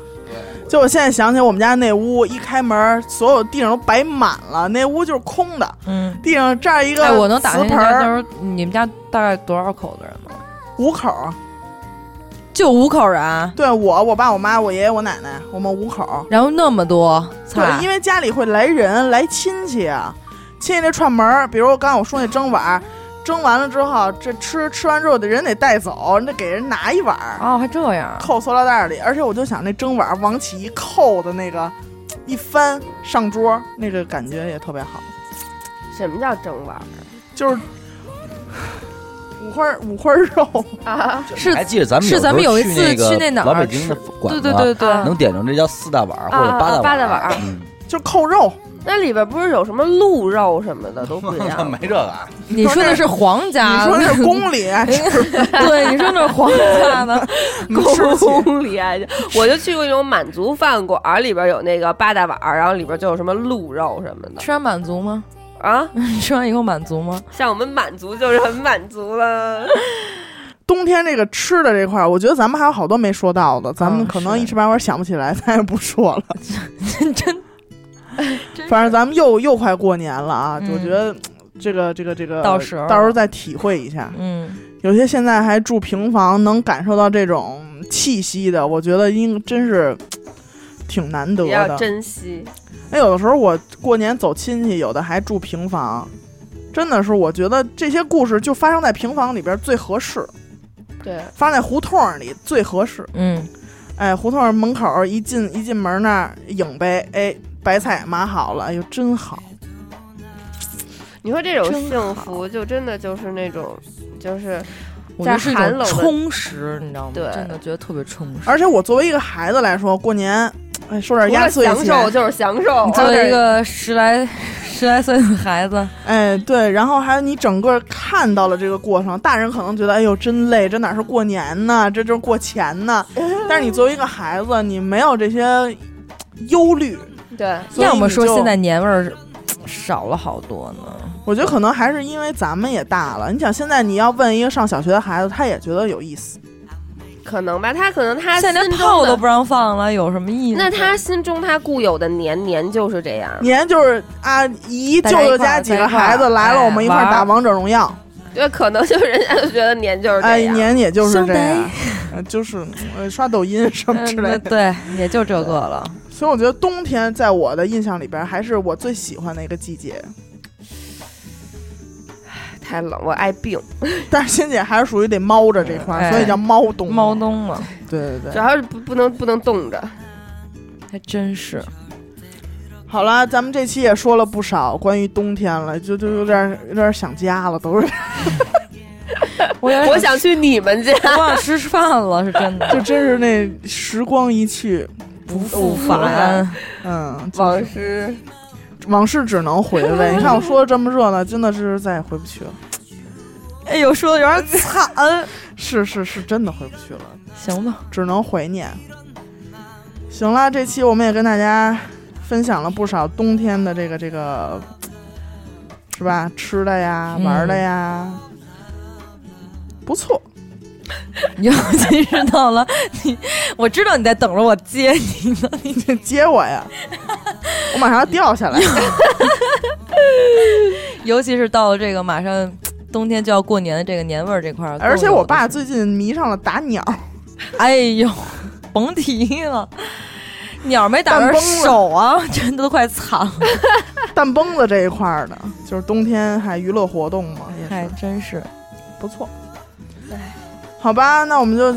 就我现在想起我们家那屋，一开门，所有地上都摆满了，那屋就是空的，嗯，地上这儿一个哎，我能打听一瓷盆下，儿，就是你们家大概多少口子人呢？五口儿。就五口人，对我、我爸、我妈、我爷爷、我奶奶，我们五口儿。然后那么多菜对，因，为家里会来人来亲戚啊，亲戚这串门儿，比如刚刚我说那蒸碗儿，蒸完了之后，这吃吃完之后，得人得带走，你得给人拿一碗儿，哦，还这样，扣塑料袋里。而且我就想那蒸碗儿往起一扣的那个，一翻上桌，那个感觉也特别好，什么叫蒸碗儿？就是五花五花肉，啊？是还记得咱们是咱们有一次去那哪儿老北京的馆子，对对对对，啊能点成这叫四大碗儿或者啊八大啊八大碗就扣肉。那里边不是有什么鹿肉什么的都不一样 没这个啊，你说的是皇家你，说的是 宫里，对，你说那是皇家的，宫里啊，我就去过那种满族饭馆儿，里边有那个八大碗儿，然后里边就有什么鹿肉什么的。吃完满足吗？啊，你吃完以后满足吗？像我们满足就是很满足了。冬天这个吃的这块儿，我觉得咱们还有好多没说到的，咱们嗯可能一时半会儿想不起来，咱也不说了。真真，反正咱们又又快过年了啊，嗯我觉得这个这个这个到时候到时候再体会一下。嗯，有些现在还住平房，能感受到这种气息的，我觉得应真是挺难得的要。珍惜。哎，有的时候我过年走亲戚，有的还住平房，真的是我觉得这些故事就发生在平房里边最合适，对，发生在胡同里最合适。嗯，哎，胡同门口一进一进门那儿影呗，哎，白菜码好了，哎呦真好。你说这种真幸好福，就真的就是那种，就是我觉得是一种在寒冷充实，你知道吗？对真的觉得特别充实。而且我作为一个孩子来说，过年，哎，说点压岁钱，享受就是享受你。作为一个十来十来岁的孩子，哎，对，然后还有你整个看到了这个过程，大人可能觉得，哎呦，真累，这哪是过年呢？这就是过钱呢。但是你作为一个孩子，你没有这些忧虑，对，要么说现在年味儿 少了好多呢。我觉得可能还是因为咱们也大了。你想，现在你要问一个上小学的孩子，他也觉得有意思。可能吧，他可能他现在连炮都不让放了，有什么意思？那他心中他固有的年年就是这样，年就是啊，姨舅舅家几个孩子来了，哎我们一块儿打王者荣耀。对，可能就是人家就觉得年就是这哎，样。年也就是这样，呃就是呃刷抖音什么之类的。嗯对，也就这个了。所以我觉得冬天在我的印象里边，还是我最喜欢的一个季节。太冷，我爱病，但是欣姐还是属于得猫着这块所以叫猫冬。猫，冬嘛，对对对主。要是不不能不能冻着。还真是。好了，咱们这期也说了不少关于冬天了，就就有点有点想家了，都是。我有点我想去你们家，我想吃饭了，是真的。就真是那时光一去不复复返，嗯，往事往事只能回味。你看我说的这么热闹，真的是再也回不去了。哎呦，说的有点惨。是是是，真的回不去了，行吧，只能怀念。行了，这期我们也跟大家分享了不少冬天的这个这个，是吧？吃的呀，嗯玩的呀，不错。尤其是到了你，我知道你在等着我接你呢。你接我呀！我马上要掉下来。尤其是到了这个马上冬天就要过年的这个年味儿这块儿，而且我爸最最近迷上了打鸟，哎呦，甭提了，鸟没打着手啊，真的都快惨了，蛋崩子这一块儿的，就是冬天还娱乐活动嘛，也还是真是。不错。好吧，那我们就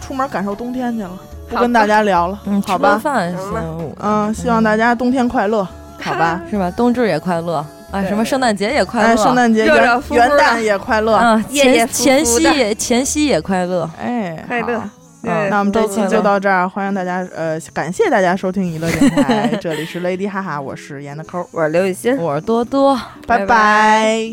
出门感受冬天去了，不跟大家聊了，嗯，好吧。吃？饭行吧，嗯，希望大家冬天快乐，好吧？是吧？冬至也快乐，啊，什么圣诞节也快哎，乐，圣诞节热热元旦也快乐，啊，夜夜前前夕前夕也快乐，哎，快乐。嗯。那我们这期就到这儿，欢迎大家，呃，感谢大家收听娱乐电台，这里是 Lady 哈哈，我是严的抠，我是刘雨欣，我是多多，拜拜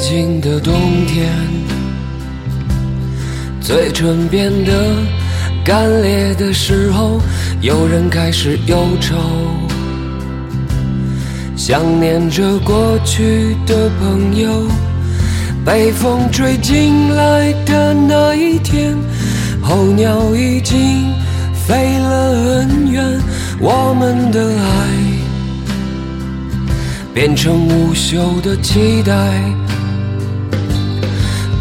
京的冬天，嘴唇变得干裂的时候，有人开始忧愁，想念着过去的朋友。被风吹进来的那一天，候鸟已经飞了很远，我们的爱。变成无休的期待。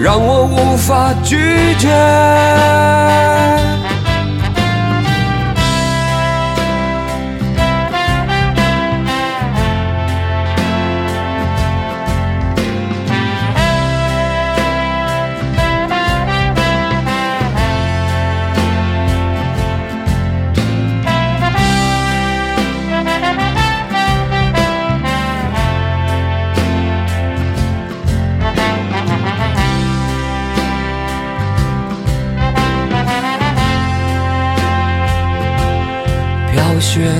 让我无法拒绝。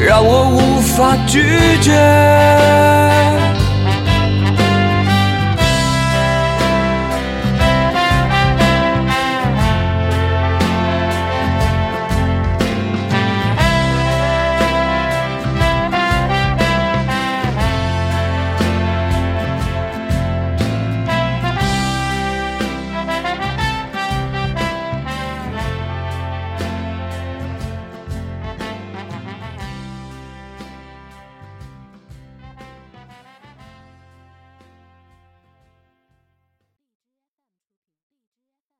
让我无法拒绝。